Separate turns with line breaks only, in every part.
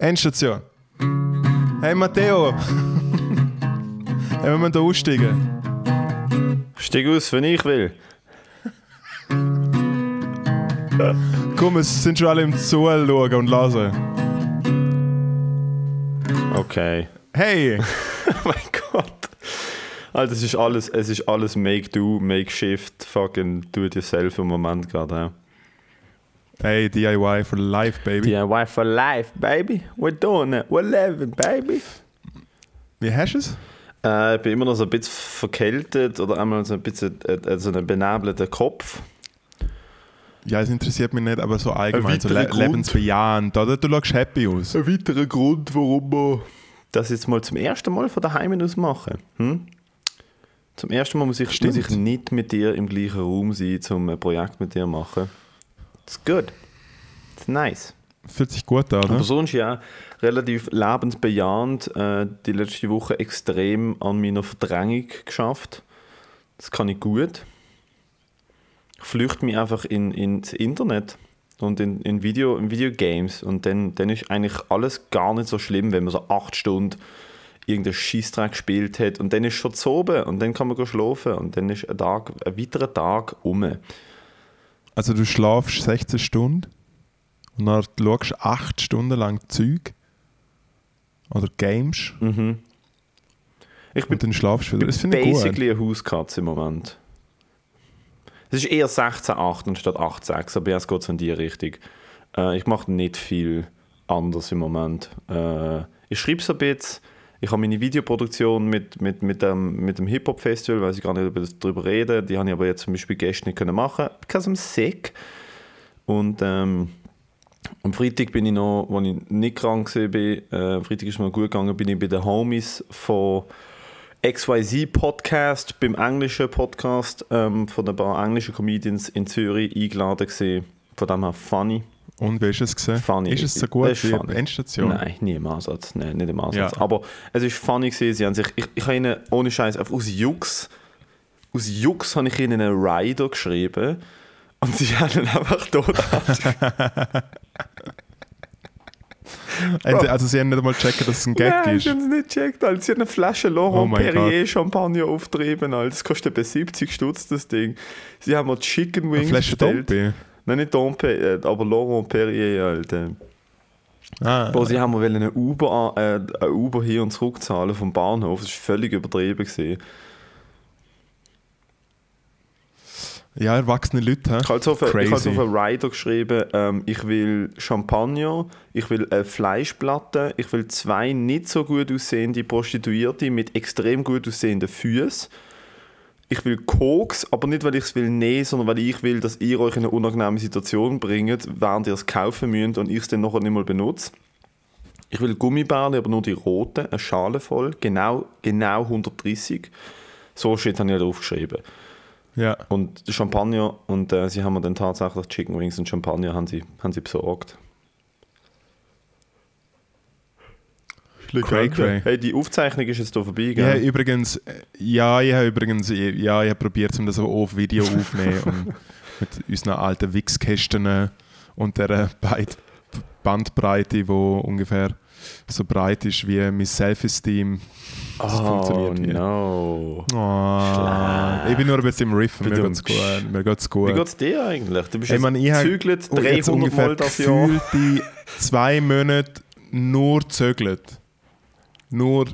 Endstation. Hey Matteo! hey, wir müssen hier aussteigen.
Steig aus, wenn ich will.
Komm, es sind schon alle im Zoo schauen und hören.
Okay.
Hey!
oh mein Gott. Alter, es ist alles, es ist alles Make-Do, Make-Shift, fucking Do-it-yourself im Moment gerade. Ja.
Hey, DIY for life, baby.
DIY for life, baby. We're doing it. We're living, baby.
Wie hast du es?
Äh, ich bin immer noch so ein bisschen verkältet oder einmal so ein bisschen äh, so einen benebelten Kopf.
Ja, es interessiert mich nicht, aber so allgemein, so le
weiterer Grund.
lebensbejahend, oder? Du schaust happy aus.
Ein weiterer Grund, warum wir das jetzt mal zum ersten Mal von daheim aus machen. Hm? Zum ersten Mal muss ich,
Stimmt.
muss ich nicht mit dir im gleichen Raum sein, um ein Projekt mit dir zu machen. Gut. Das ist nice.
Fühlt sich gut an,
Aber
oder?
sonst ja relativ lebensbejahend äh, die letzte Woche extrem an meiner Verdrängung geschafft. Das kann ich gut. Ich flüchte mich einfach in, ins Internet und in, in, Video, in Videogames und dann, dann ist eigentlich alles gar nicht so schlimm, wenn man so acht Stunden irgendeinen Scheißdreck gespielt hat und dann ist schon zu oben und dann kann man schlafen und dann ist ein, Tag, ein weiterer Tag um.
Also du schlafst 16 Stunden und dann schaust 8 Stunden lang Zeug oder Games
Mhm. Ich bin
und dann schlafst du wieder.
bin
Das finde ich
basically eine Hauskatze im Moment. Es ist eher 16,8 anstatt 8,6, aber es geht so in die Richtung. Äh, ich mache nicht viel anders im Moment. Äh, ich schreibe so ein bisschen. Ich habe meine Videoproduktion mit, mit, mit dem, mit dem Hip-Hop-Festival, weiß ich gar nicht, ob ich darüber rede. Die habe ich aber jetzt zum Beispiel gestern nicht können machen because I'm sick. Und ähm, am Freitag bin ich noch, als ich nicht krank war, äh, am Freitag ist mir gut gegangen, bin ich bei den Homies von XYZ Podcast, beim englischen Podcast ähm, von ein paar englischen Comedians in Zürich eingeladen gesehen. Von dem her funny.
Und wie ist es gesehen?
Funny.
Ist es so gut
Das
wie
funny.
Endstation?
Nein, nie im Ansatz. Nein, nicht im Ansatz.
Ja.
Aber es ist funny gewesen. Sie haben sich, ich, ich habe ihnen ohne Scheiß aus Jux, aus Jux habe ich ihnen einen Rider geschrieben und sie haben ihn einfach dort
Also, also sie haben nicht einmal gecheckt, dass es ein Gag
Nein,
ist.
sie haben es nicht gecheckt. Alter. Sie haben eine Flasche
Oh
Laurent
mein
Perrier Champagner auftrieben. Alter. Das kostet etwa 70 Stutz, das Ding. Sie haben mir Chicken
Eine
Wings
Flasche
bestellt.
Dompe.
Nein, nicht Dompe, äh, aber Laurent Perrier, Alter.
Ah,
Boah, sie haben mir einen Uber, äh, einen Uber hier und zurück zahlen vom Bahnhof. Das war völlig übertrieben. Gewesen.
ja, erwachsene Leute.
Ich habe auf, ich so
Crazy.
auf einen Rider geschrieben, ähm, ich will Champagner, ich will eine Fleischplatte, ich will zwei nicht so gut aussehende Prostituierte mit extrem gut aussehenden Füßen. Ich will Koks, aber nicht, weil ich es will nehmen, sondern weil ich will, dass ihr euch in eine unangenehme Situation bringt, während ihr es kaufen müsst und ich es dann nachher nicht mal benutze. Ich will Gummibärle, aber nur die roten, eine Schale voll, genau, genau 130. So steht habe ich halt aufgeschrieben.
Ja.
Und Champagner und äh, sie haben mir dann tatsächlich Chicken Wings und Champagner haben sie, haben sie besorgt.
Cray, cray.
Hey, die Aufzeichnung ist jetzt hier vorbei,
Ich
gell?
übrigens, äh, ja, ich habe übrigens, ich- ja, ich habe probiert, um das auf Video aufzunehmen und mit unseren alten Wichskästen und der Bandbreite, die ungefähr so breit ist wie mein Self-Esteem. Das
oh
funktioniert hier.
no.
Oh, ich bin nur ein bisschen im Riffen, mir geht's gut. Mir geht's gut.
Wie geht's dir eigentlich? Du bist
Ich
jetzt
meine, ich
gezügelt,
oh, jetzt
300
ungefähr
Mal das Jahr.
gefühlte zwei Monate nur zögelt. Nur,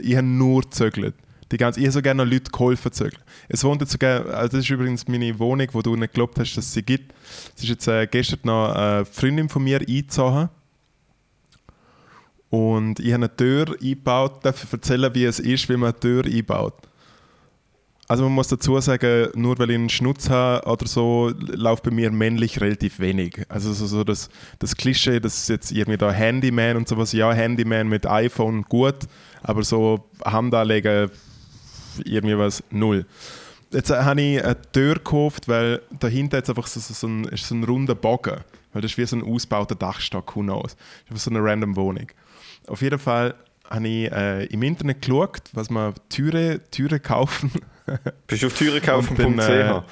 ich habe nur zögelt. Die ganze, ich habe so gerne Leute geholfen zögeln. Es wohnt jetzt sogar, also das ist übrigens meine Wohnung, wo du nicht geglaubt hast, dass sie gibt. Es ist jetzt äh, gestern noch eine Freundin von mir eingezogen. Und ich habe eine Tür eingebaut. Darf ich erzählen, wie es ist, wie man eine Tür einbaut? Also man muss dazu sagen, nur weil ich einen Schnutz habe oder so, läuft bei mir männlich relativ wenig. Also so, so das, das Klischee, das ist jetzt irgendwie da Handyman und sowas, ja, Handyman mit iPhone gut, aber so Hand anlegen, irgendwie was, null. Jetzt habe ich eine Tür gekauft, weil dahinter jetzt einfach so, so, ein, ist so ein runder Bogen. Weil das ist wie so ein ausgebauter Dachstock, who knows. Das ist einfach so eine random Wohnung. Auf jeden Fall habe ich äh, im Internet geschaut, was man Türe, Türe kaufen
Bist du auf
und
türekaufen.ch?
äh,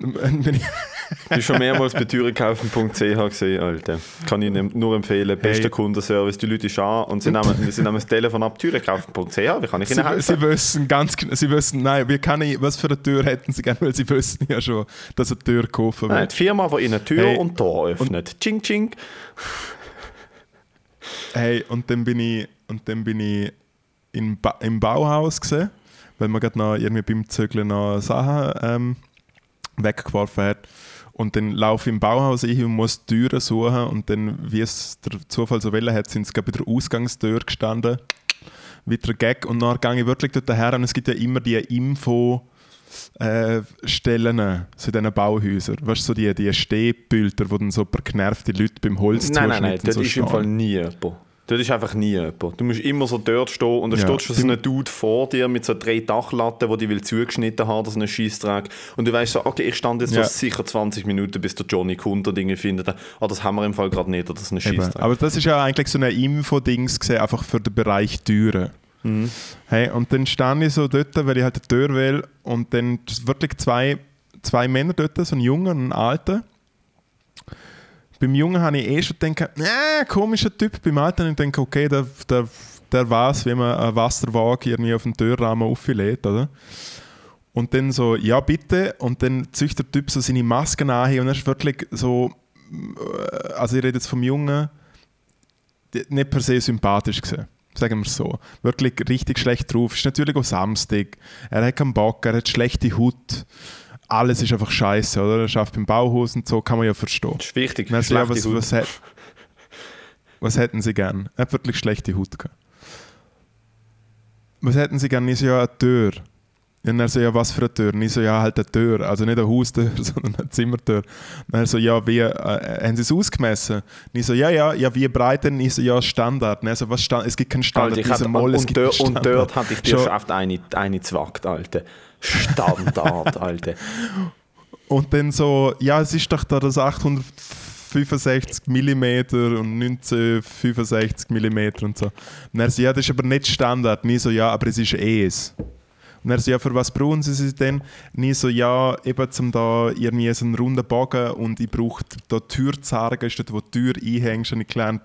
ich
schon mehrmals bei türenkaufen.ch gesehen, Alter. Kann ich nur empfehlen. Bester
Hey.
Kundenservice, die Leute schauen und sie nehmen, sie nehmen das Telefon ab, türenkaufen.ch, wie kann ich
Sie,
Ihnen helfen?
sie wissen ganz genau, sie wissen, nein, wie kann ich, was für eine Tür hätten sie gerne, weil sie wissen ja schon, dass eine Tür gekauft
Nein,
wird.
die Firma, die Ihnen Tür
Hey.
und Tor öffnet. Ching, ching.
Hey, und dann bin ich, und dann bin ich im, ba im Bauhaus gesehen, weil man gerade noch irgendwie beim Zügeln noch Sachen ähm, weggeworfen hat. Und dann laufe ich im Bauhaus ein und muss die Türen suchen und dann, wie es der Zufall so will, hat, sind sie gerade bei der Ausgangstür gestanden. Wieder Gag. Und dann gehe ich wirklich dort her und es gibt ja immer die Info- äh, Stellen so in diesen Bauhäusern. Weißt du, so die, die Stehbilder, wo dann so ein paar genervte Leute beim Holz
Nein, nein, nein,
so
ist im
stehen.
Fall nie jemand. Dort ist einfach nie jemand. Du musst immer so dort stehen und dann
Ja.
steht schon so ein Dude vor dir mit so drei Dachlatten, die die will zugeschnitten haben, das ist ein Scheisstrag. Und du weißt so, okay, ich stand jetzt
Ja.
so sicher 20 Minuten, bis der Johnny Kunter Dinge findet. Ah, das haben wir im Fall gerade nicht, das ist ein
Eben.
Scheisstrag.
Aber das ist ja eigentlich so eine Info-Dings einfach für den Bereich Türen.
Mhm.
Hey, und dann stand ich so dort, weil ich halt eine Tür will und dann wirklich zwei, zwei Männer dort, so ein Junger und ein Alter. Beim Jungen habe ich eh schon gedacht, äh, komischer Typ. Beim Alten habe ich gedacht, okay, der, der, der weiß, wie man einen Wasserwagen irgendwie auf den Türrahmen auflädt, oder? Und dann so, ja bitte. Und dann züchtet der Typ so seine Maske an und er ist wirklich so, äh, also ich rede jetzt vom Jungen, nicht per se sympathisch gesehen. Sagen wir es so. Wirklich richtig schlecht drauf. Ist natürlich auch Samstag. Er hat keinen Bock, er hat schlechte Haut. Alles ist einfach scheiße, oder? Er schafft beim Bauhaus und so, kann man ja verstehen.
Das ist wichtig.
Ja,
schlechte
was, was, hat, was hätten sie gern? Er hat wirklich schlechte Haut gehabt. Was hätten sie gern? Ich so, ja, eine Tür. Und er so, ja, was für eine Tür? Und ich so, ja, halt eine Tür. Also nicht eine Haustür, sondern eine Zimmertür. Und er so, ja, wie, äh, haben sie es ausgemessen? Und ich so, ja, ja, ja, wie breit denn? Ich so, ja, Standard. Und er so, was Stand es gibt keinen Standard.
Alter, ich hatte,
mal, es
und,
gibt einen
dort, und
Standard.
dort hatte ich dir oft eine, eine zwackt, Alter. Standard, Alter.
Und dann so, ja, es ist doch da das 865 mm und 1965 mm und so. Und er so, ja, das ist aber nicht Standard. Ich so, ja, aber es ist es. Und er so, ja, für was brauchen Sie sie denn? Ich so, ja, eben zum da irgendwie so einen runden Bogen und ich brauche da Türzargen, ist dort, wo die Tür einhängst, habe ich gelernt.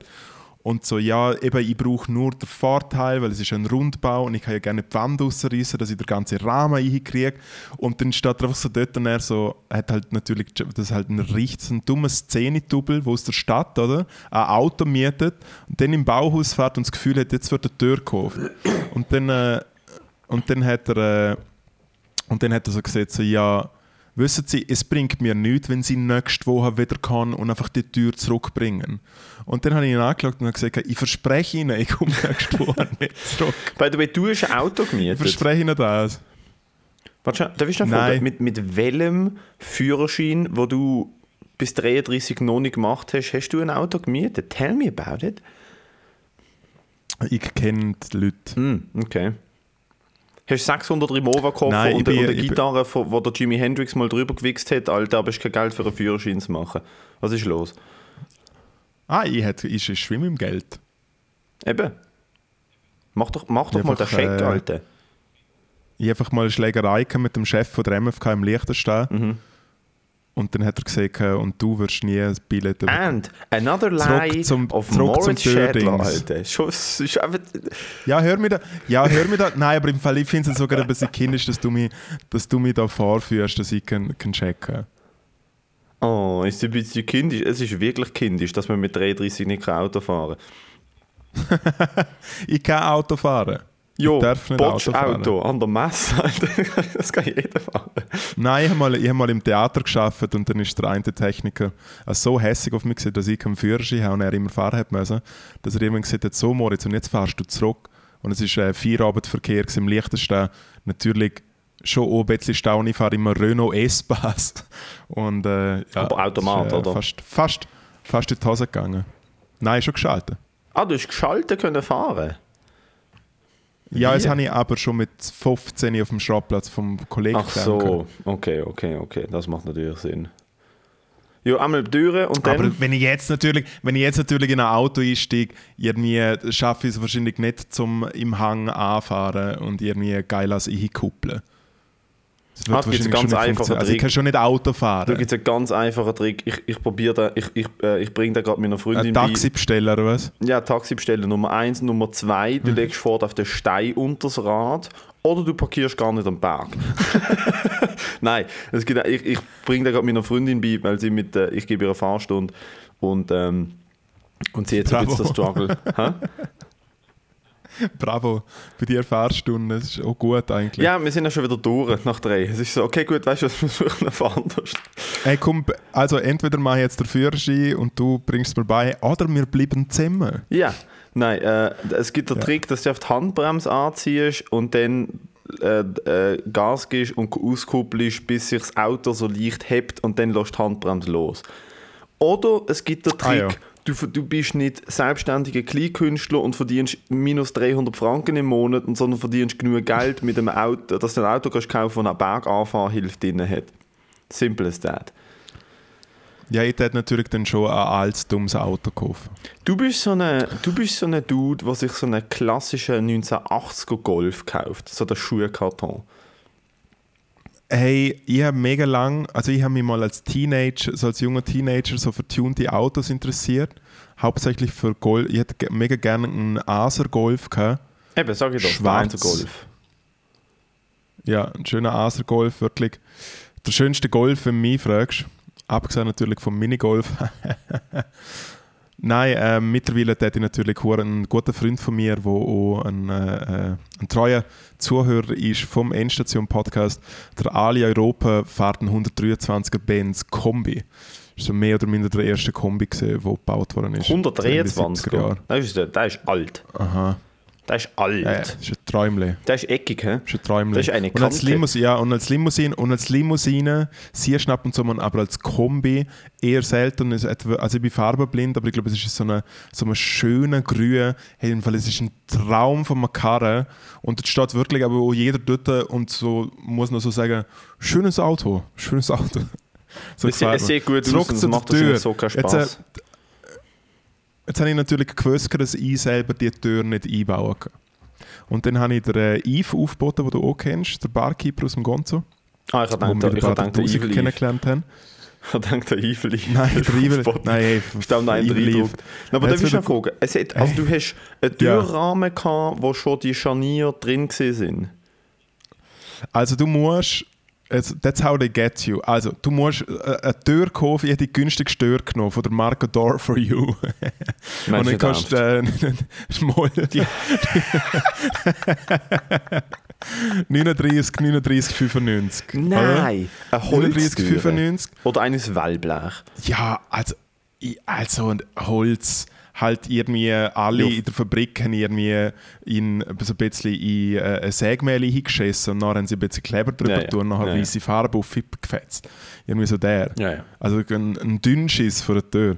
Und so, ja, eben, ich brauche nur den Vorteil, weil es ist ein Rundbau und ich kann ja gerne die Wand rausreißen, dass ich den ganzen Rahmen reinkriege. Und dann steht er einfach so dort und er so, er hat halt natürlich, das ist halt ein richtig dummes Szenetubel, wo aus der Stadt, oder, ein Auto mietet und dann im Bauhaus fährt und das Gefühl hat, jetzt wird eine Tür gekauft. Und dann, äh, und dann hat er, äh, und dann hat er so gesagt, so, ja, wissen Sie, es bringt mir nichts, wenn Sie nächste Woche wieder kommen und einfach die Tür zurückbringen. Und dann habe ich ihn angeschaut und gesagt, ich verspreche Ihnen, ich komme nächste Woche nicht zurück.
By the way, du hast ein Auto
Ich
gemietet.
verspreche Ihnen das.
Warte schon, darf ich noch
Nein.
fragen, mit, mit welchem Führerschein, wo du bis 33 noch nicht gemacht hast, hast du ein Auto gemietet? Tell me about it.
Ich kenne die Leute.
Hm, okay. Hast du 600 Remover gekauft
Nein,
und,
bin-
und eine Gitarre, von- wo der Jimi Hendrix mal drüber gewichst hat, Alter, aber hast kein Geld für einen Führerschein zu machen. Was ist los?
Ah, ich, hätte, ich schwimme im Geld.
Eben. Mach doch, mach doch mal den
einfach,
Check,
äh,
Alter.
Ich einfach mal eine Schlägerei mit dem Chef von der MFK im Liechtenstein.
Mhm.
Und dann hat er gesagt, und du wirst nie ein Billett über-
And another
Zurück
lie
zum-
of
zurück zum
Schädler. Alter. Ist einfach,
Ja, hör mir da. Ja, hör mir da. Nein, aber im Fall, ich finde es sogar ein bisschen kindisch, dass du mich, dass du mich da vorführst, dass ich kann, kann checken
Oh, ist ein bisschen kindisch. Es ist wirklich kindisch, dass man mit 33 nicht Auto fahren kann.
Ich kann Auto fahren.
Jo,
ich darf nicht
Botsch
Auto fahren.
Auto an der Messe. Das kann jeder fahren.
Nein, ich habe mal, ich hab mal im Theater geschafft und dann ist der eine Techniker äh, so hässlich auf mich gewesen, dass ich keinen Führerschein habe und er immer fahren hat müssen, dass er irgendwann gesagt hat, so Moritz, und jetzt fahrst du zurück. Und es war äh, Feierabendverkehr im Liechtenstein. Natürlich schon auch ein bisschen Stau. Ich fahre immer Renault S-Pass. Und, äh, ja,
Aber Automat,
ist,
oder?
Fast, fast, fast in die Hose gegangen. Nein, schon geschaltet.
Ah, du hast geschaltet können fahren.
Ja, das habe ich aber schon mit 15 auf dem Schrottplatz vom Kollegen
Ach so, okay, okay, okay. Das macht natürlich Sinn. Ja, einmal Türen und dann...
Aber wenn ich jetzt natürlich, wenn ich jetzt natürlich in ein Auto einsteige, irgendwie schaffe ich es wahrscheinlich nicht zum im Hang anfahren und irgendwie geil als ich kuppeln. Das wird
Ah, da
wahrscheinlich
ganz
schon nicht
einfachen
funktionieren. Also ich kann schon nicht Auto
Da
fahren.
gibt es einen ganz einfachen Trick. Ich, ich probiere da, ich, ich, äh, ich bringe da gerade meiner Freundin
Ein Taxi bestellen oder was?
Ja, Taxi bestellen. Nummer eins, Nummer zwei, du legst vor auf den Stein unter das Rad oder du parkierst gar nicht am Berg. Nein, es gibt, ich, ich bringe da gerade meiner Freundin bei, weil sie mit, äh, ich gebe ihr eine Fahrstunde und, ähm, und sie hat so ein bisschen den Struggle.
Bravo, für die Fahrstunde, das ist auch gut eigentlich.
Ja, wir sind ja schon wieder durch nach drei. Es ist so, okay, gut, weißt du, was wir suchen noch anders.
Hey, komm, also entweder mache ich jetzt den Führerschein und du bringst es mir bei, oder wir bleiben zusammen.
Ja, nein, äh, es gibt den Trick, dass du auf die Handbremse anziehst und dann äh, äh, Gas gibst und auskuppelst, bis sich das Auto so leicht hebt und dann lässt die Handbremse los. Oder es gibt den
Ah,
Trick,
ja.
Du, du bist nicht selbstständiger Kleinkünstler und verdienst minus 300 Franken im Monat, sondern verdienst genug Geld mit einem Auto, dass du ein Auto kannst kaufen das eine Berganfahrhilfe drin hat. Simple as that.
Ja, ich hätte natürlich dann schon ein altes, dummes Auto kaufen.
Du bist so ein du bist so Dude, der sich so einen klassischen 1980er Golf kauft, so der Schuhkarton.
Hey, ich habe mega lang, also ich habe mich mal als Teenager, so als junger Teenager so für tunte Autos interessiert. Hauptsächlich für Golf. Ich hätte mega gerne einen Acer Golf gehabt.
Eben, sag ich doch,
Schwarz.
Golf.
Ja, ein schöner Acer Golf, wirklich. Der schönste Golf, wenn du mich fragst. Abgesehen natürlich vom Minigolf. Nein, äh, mittlerweile hätte ich natürlich einen guten Freund von mir, der auch ein, äh, äh, ein treuer Zuhörer ist vom Endstation-Podcast. Der Ali Europa fährt einen 123er Benz Kombi. Das war mehr oder minder der erste Kombi, der gebaut worden ist. in den
123
70er Jahren.
Das ist, der ist alt.
Aha.
Das ist alt.
Ja, das ist ein Träumle.
Das ist eckig, hä?
Das ist ein Träumle.
Das ist eine
und als
Kante.
Limousine, ja, und als Limousine, und als Limousine du ab und zu mal, aber als Kombi eher selten. Also ich bin farbenblind, aber ich glaube, es ist so eine, so eine schöne Grün. Hey, Fall, es ist ein Traum von einer Karre. Und es steht wirklich aber auch jeder dort und so muss noch so sagen, schönes Auto, schönes Auto. So
Es, sieht- es sieht gut
Zurück
aus und es
der
macht
Tür.
so keinen
äh,
Spaß.
Jetzt habe ich natürlich gewusst, dass ich selber die Tür nicht einbauen kann. Und dann habe ich den äh, Yves aufgeboten, den du auch kennst, der Barkeeper aus dem Gonzo,
ah, ich habe gedacht, ich habe Evil Eve.
kennengelernt haben.
Ich habe gedacht, der Evil Eve.
Nein, der
Spot.
nein, hey,
Ist auch nein, der. Aber da
Jetzt
willst du fragen, es hat, also du hast einen
Ja.
Türrahmen gehabt, wo schon die Scharnier drin sind.
Also du musst, that's how they get you. Also du musst äh, eine Tür kaufen, ich hätte die günstigste Tür genommen, von der Marke Door for You. Und dann kannst du äh, die 39, 39, 95.
Nein, ein
39,
Holztüre.
95.
Oder eines Wellblech.
Ja, also, also ein Holz, halt irgendwie alle
Ja.
in der Fabrik haben irgendwie in, so ein bisschen in äh, ein Sägmehl hingeschissen und dann haben sie ein bisschen Kleber drüber
Ja,
tun und nachher
Ja,
weiße Farbe auf die Fippe gefetzt. Irgendwie so der.
Ja, ja.
Also ein, ein Dünnschiss vor der Tür.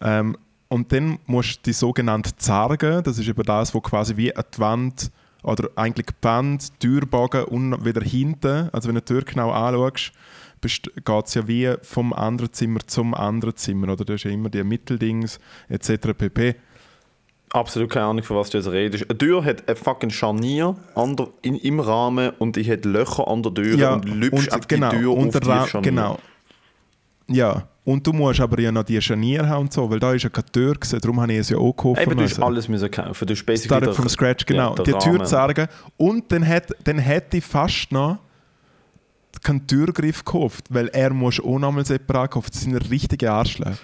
Ähm, und dann musst du die sogenannte Zarge, das ist eben das, wo quasi wie an die Wand oder eigentlich die Wand, Türbogen und wieder hinten, also wenn du die Tür genau anschaust, geht es ja wie vom anderen Zimmer zum anderen Zimmer. Oder? Da ist ja immer die Mitteldings etc. pp.
Absolut keine Ahnung, von was du jetzt redest. Eine Tür hat ein fucking Scharnier an der, in, im Rahmen und die hat Löcher an der Tür und lüpst auf
genau,
die Tür
und
auf
Ra-
Scharnier.
Genau. Ja, und du musst aber ja noch die Scharnier haben und so, weil da ist ja keine Tür gewesen, darum habe ich es ja auch gekauft.
Eben, du hast alles müssen kaufen. Du hast basically
Started from scratch, genau.
ja,
die Tür
Rahmen.
zeigen. Und dann, hat, dann hätte ich fast noch keinen Türgriff gekauft, weil er muss auch nochmal separat kaufen. Das sind richtige Arschlöcher.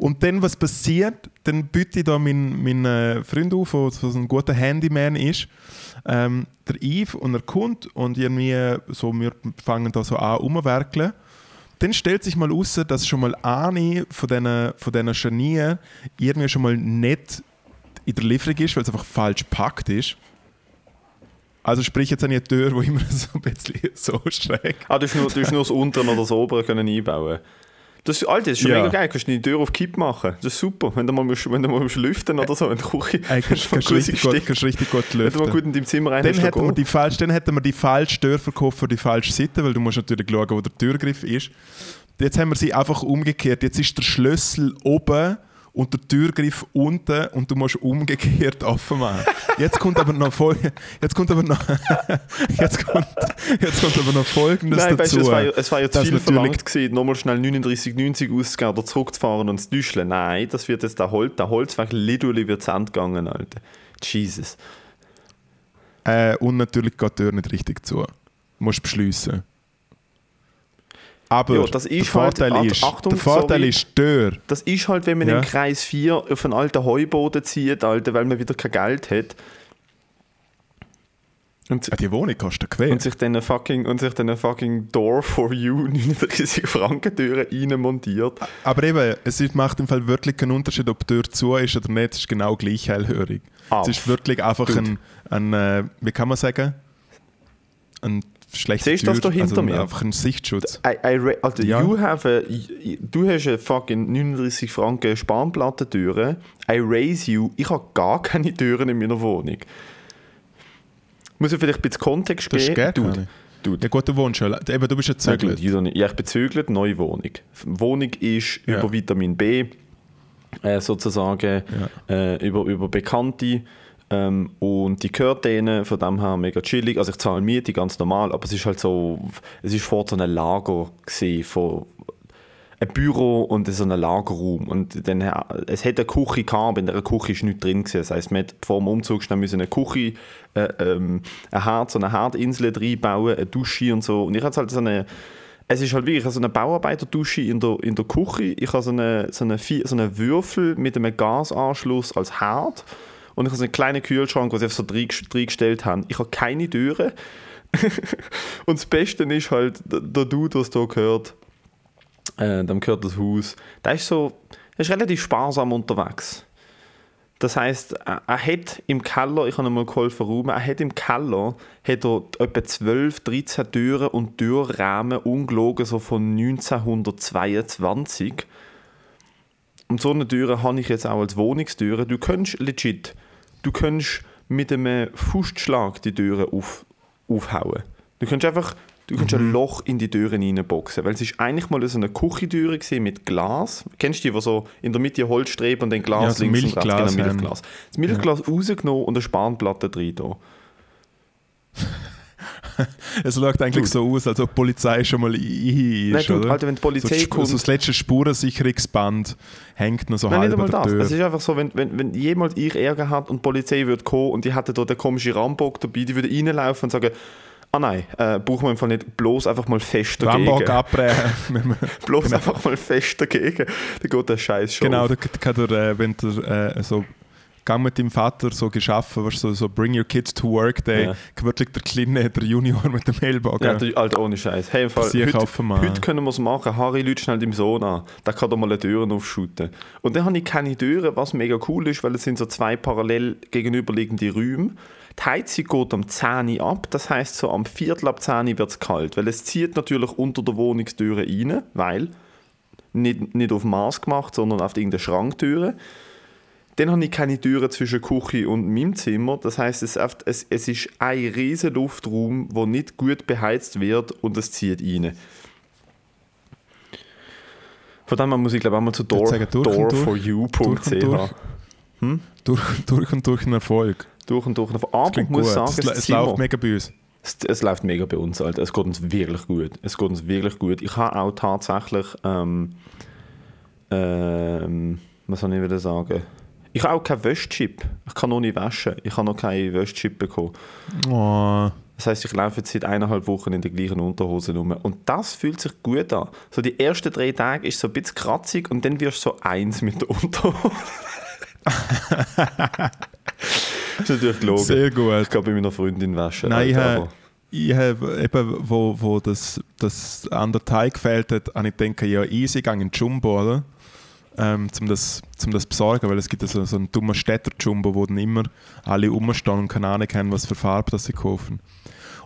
Und dann, was passiert, dann bitte ich da meinen mein, äh, Freund auf, der so ein guter Handyman ist, ähm, der Yves, und er kommt und irgendwie so, wir fangen da so an umzuwerkeln. Dann stellt sich mal raus, dass schon mal eine von diesen, von diesen Scharnieren irgendwie schon mal nicht in der Lieferung ist, weil es einfach falsch gepackt ist. Also sprich jetzt eine Tür, die immer so ein bisschen so schräg.
Ah, du hast nur, du hast nur das Untere oder das Obere können einbauen das, Alter, das ist schon
Ja.
mega geil. Du kannst die Tür auf Kipp machen. Das ist super. Wenn du mal, musst, wenn du mal musst lüften oder so in der Küche.
Ey, kannst,
Wenn
kannst,
du
richtig gut, kannst richtig gut
Wenn du mal
lüften.
gut in deinem Zimmer rein
Dann hätten, wir
dann
die falsche, dann hätten wir die falsche Tür verkauft für die falsche Seite, weil du musst natürlich schauen, wo der Türgriff ist. Jetzt haben wir sie einfach umgekehrt. Jetzt ist der Schlüssel oben und der Türgriff unten und du musst umgekehrt offen machen. Jetzt kommt aber noch voll, jetzt kommt aber noch, jetzt kommt, jetzt kommt aber noch Folgendes
Nein,
dazu.
weißt es war ja, es war ja zu viel verlangt gewesen, nochmal schnell 39,90 auszugehen oder zurückzufahren und zu düscheln. Nein, das wird jetzt der, Hol der Holzweg literally wird Ende gegangen, Alter. Jesus.
Äh, und natürlich geht die Tür nicht richtig zu. Du musst beschließen. Aber
das
der
halt-
Vorteil
Ach-
ist,
Achtung,
der Vorteil
sorry.
ist die Tür.
Das ist halt, wenn man
Ja.
im Kreis 4 auf einen alten Heuboden zieht, Alter, weil man wieder kein Geld hat. Und,
Ja, die Wohnung kostet quer.
und sich dann eine fucking, und sich dann eine fucking Door for You 39 Franken Türe reinmontiert.
Aber eben, es macht im Fall wirklich keinen Unterschied, ob die Tür zu ist oder nicht. Es ist genau gleich hellhörig.
Ah,
es ist wirklich einfach ein, ein äh, wie kann man sagen, ein schlechter
Siehst du das da hinter
also
mir?
Einfach ein Sichtschutz.
I, I also
Ja.
a, du hast eine fucking 39 Franken Spanplattentüre. I raise you. Ich habe gar keine Türen in meiner Wohnung. Muss ich vielleicht ein bisschen Kontext
Das
geben? Dude. Dude.
Ja gut, du wohnst schon. Eben, du bist ja.
Ja, ich bin zügelt, neue Wohnung. Wohnung ist
Ja.
über Vitamin B, äh, sozusagen, äh, über, über Bekannte. Ähm, und die gehört denen, von dem her mega chillig. Also ich zahle Miete ganz normal, aber es ist halt so, es ist vor so einem Lager von ein Büro und so ein Lagerraum. Und dann, es hat eine Küche gehabt, aber in der Küche ist nichts drin gewesen. Das heisst, man vor dem Umzug schnell eine Küche, äh, ähm, ein Herd, so eine Herdinsel reinbauen, eine Dusche und so. Und ich hatte halt so eine, es ist halt wirklich so eine Bauarbeiterdusche in der, in der Küche. Ich habe so eine, so, eine, so einen Würfel mit einem Gasanschluss als Herd. Und ich habe so einen kleinen Kühlschrank, den einfach so rein- reingestellt haben. Ich habe keine Türen. und das Beste ist halt, der Dude, der es hier gehört, äh, dem gehört das Haus, der ist so, der ist relativ sparsam unterwegs. Das heißt, er, er hat im Keller, ich habe ihm mal geholfen, räumen, er hat im Keller hat er etwa 12, 13 Türen und Türrahmen ungelogen, so von 1922. Und so eine Türe habe ich jetzt auch als Wohnungstüre. Du könntest legit, du könntest mit einem Fußschlag die Türe auf, aufhauen. Du könntest einfach, du könntest ein Loch in die Türen reinboxen, weil es ist eigentlich mal so eine Küchentüre mit Glas. Kennst du die, wo so in der Mitte Holzstrebe und dann Glas
Ja,
links und rechts?
Milchglas
Genau. Milchglas. Das Milchglas rausgenommen und eine Spanplatte drin da.
Es schaut eigentlich so aus, als ob die Polizei schon mal
Nein,
ist,
dude,
oder?
Alter, wenn die Polizei
so,
kommt-
so das letzte Spurensicherungsband hängt noch so
Nein, nicht
halb
einmal
an der
das.
Tür.
Es ist einfach so, wenn, wenn, wenn jemals ich Ärger hat und die Polizei würde kommen und die hätten da den komischen Rambock dabei, die würde reinlaufen und sagen, ah nein, äh, brauchen wir im Fall nicht, bloß einfach mal fest dagegen.
Rambock abbrechen.
bloß einfach mal fest dagegen. Dann geht der Scheiß schon.
genau, da kann der, äh, wenn der äh, so Gang mit deinem Vater so geschaffen, weißt, so, so Bring Your Kids to Work Day,
Ja.
wirklich der Kleine, der Junior mit dem Ellbogen.
Ja, Alter, ohne Scheiß. Hey, im Fall, heute, heute können wir es machen. Harry lügt schnell deinem Sohn an. Der kann da mal eine Türen aufschütten. Und dann habe ich keine Türen, was mega cool ist, weil es sind so zwei parallel gegenüberliegende Räume. Die Heizung geht am 10 Uhr ab, das heißt so am Viertel ab 10 Uhr wird es kalt, weil es zieht natürlich unter der Wohnungstüre rein, weil nicht, nicht auf Maß gemacht, sondern auf irgendeine Schranktüre. Dann habe ich keine Türen zwischen Küche und meinem Zimmer. Das heißt, es, es, es ist ein riesiger Luftraum, der nicht gut beheizt wird und es zieht rein. Von dem her muss ich glaube auch mal zu door,
sagen, durch und durch.
door4u.ch.
Durch und durch. Durch, und durch ein Erfolg.
Durch und durch. Aber ich muss sagen,
es, es läuft mega bei uns.
es, es läuft mega bei uns, Alter. Es geht uns wirklich gut. Es geht uns wirklich gut. Ich habe auch tatsächlich, ähm, ähm, was soll ich wieder sagen? Ich habe auch keinen Wäschchip. Ich kann noch nicht waschen. Ich habe noch keinen Wäschchip bekommen.
Oh.
Das heißt, ich laufe jetzt seit eineinhalb Wochen in der gleichen Unterhose rum. Und das fühlt sich gut an. So die ersten drei Tage ist so ein bisschen kratzig und dann wirst du so eins mit der Unterhose. das ist natürlich gelogen.
Sehr gut.
Ich kann bei meiner Freundin waschen.
Nein, habe, ich habe eben, wo, wo das, das an der Teig gefehlt hat, habe ich gedacht, ja, easy, gehe in die Jumbo, oder? Ähm, um das, zum das besorgen, weil es gibt so, so einen dummen Städter-Jumbo, wo dann immer alle rumstehen und keine Ahnung haben, was für Farbe das sie kaufen.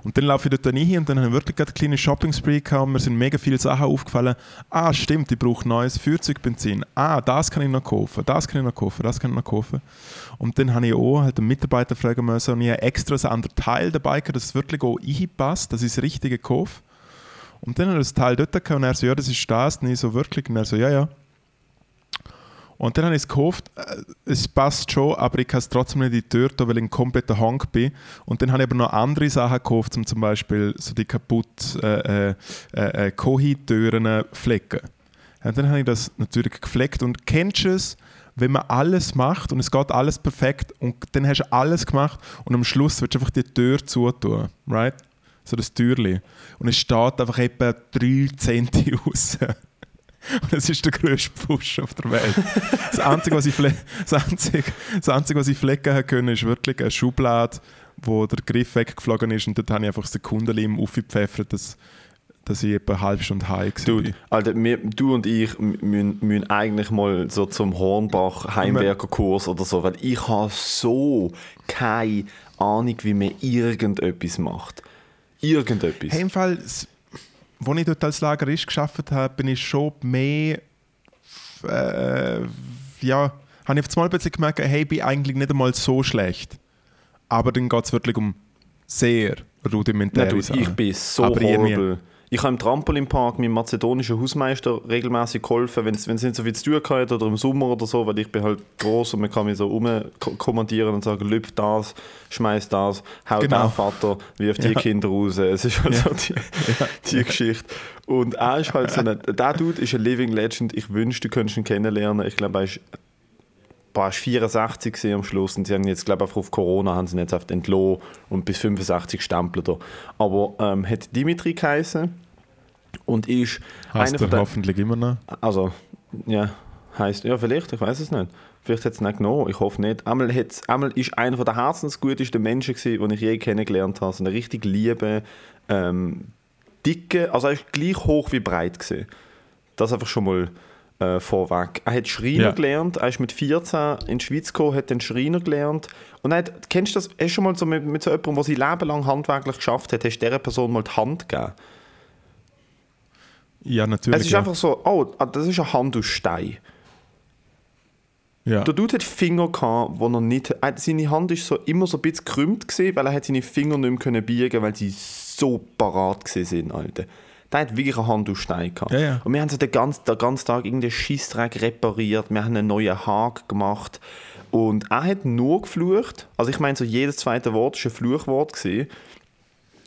Und dann laufe ich dort hin und dann habe ich wirklich gerade eine kleine Shopping-Spree gehabt und mir sind mega viele Sachen aufgefallen. Ah, stimmt, ich brauche neues Feuerzeugbenzin. Ah, das kann ich noch kaufen, das kann ich noch kaufen, das kann ich noch kaufen. Und dann habe ich auch halt den Mitarbeiter fragen müssen und ich habe extra ein anderes Teil dabei gehabt, es wirklich auch einpasst, dass ich das Richtige kaufe. Und dann hat er das Teil dort gehabt und er so, ja, das ist das. Und ich so, wirklich? Und er so, ja, ja. Und dann habe ich es gekauft, äh, es passt schon, aber ich kann es trotzdem nicht in die Tür tun, weil ich ein kompletter Hank bin. Und dann habe ich aber noch andere Sachen gekauft, um zum Beispiel so die kaputt äh, äh, äh, Kohi-Türen flecken. Und dann habe ich das natürlich gefleckt und kennst du es, wenn man alles macht und es geht alles perfekt und dann hast du alles gemacht und am Schluss willst du einfach die Tür zutun, right? So das Türli. Und es steht einfach etwa 3 cm raus. Und es ist der grösste Push auf der Welt. Das Einzige, was ich, das Einzige, das Einzige, was ich flecken können, ist wirklich eine Schublade, wo der Griff weggeflogen ist und dort habe ich einfach Sekundenlim aufgepfeffert, dass, dass ich etwa eine halbe Stunde heim war.
Dude, Alter, wir, du und ich müssen, müssen eigentlich mal so zum Hornbach Heimwerkerkurs oder so, weil ich habe so keine Ahnung, wie man irgendetwas macht. Irgendetwas.
Hey, im Fall, als ich dort als Lagerist geschafft habe, bin ich schon mehr, äh, ja, habe ich auf einmal plötzlich gemerkt, hey, ich bin eigentlich nicht einmal so schlecht. Aber dann geht es wirklich um sehr rudimentäre
Sachen. Ich bin so Aber horrible. Ich habe im Trampolinpark meinem mazedonischen Hausmeister regelmäßig geholfen, wenn es nicht so viel zu tun hat oder im Sommer oder so, weil ich bin halt groß und man kann mich so umkommandieren und sagen, lüpf das, schmeiß das, haut genau. den Vater, wirf die ja. Kinder raus. Es ist halt ja. so die, ja. die Geschichte. Und er ist halt so ein, der Dude ist ein Living Legend. Ich wünschte, du könntest ihn kennenlernen. Ich glaube, er ist war 64 am Schluss und sie haben jetzt, glaube ich, auf Corona haben sie jetzt auf entlohnt und bis 65 stempelt er. Aber ähm, hat Dimitri geheißen und ist
heißt einer hoffentlich immer noch?
Also, ja, heißt ja vielleicht, ich weiß es nicht. Vielleicht hat es nicht genommen, ich hoffe nicht. Einmal, einmal ist einer der herzensgutesten Menschen gewesen, die ich je kennengelernt habe. So eine richtig liebe, ähm, dicke, also er ist gleich hoch wie breit gewesen. Das einfach schon mal äh, vorweg. Er hat Schreiner ja. gelernt, er ist mit 14 in die Schweiz gekommen, hat den Schreiner gelernt. Und er hat, kennst du das, hast du schon mal so mit, mit so jemandem, der sein Leben lang handwerklich geschafft hat, hast du dieser Person mal die Hand gegeben?
Ja, natürlich.
Es ist
ja.
einfach so, oh, ah, das ist ein Hand aus Stein. Ja. Der Dude hat Finger gehabt, wo er nicht, äh, seine Hand ist so immer so ein bisschen gekrümmt gesehen, weil er hat seine Finger nicht mehr biegen weil sie so parat sind, Alter. Der hat wirklich eine Hand aus Stein gehabt.
Ja, ja.
Und wir haben so den ganzen, den ganzen Tag irgendeinen Schissdreck repariert, wir haben einen neuen Haken gemacht und er hat nur geflucht, also ich meine so jedes zweite Wort war ein Fluchwort gewesen.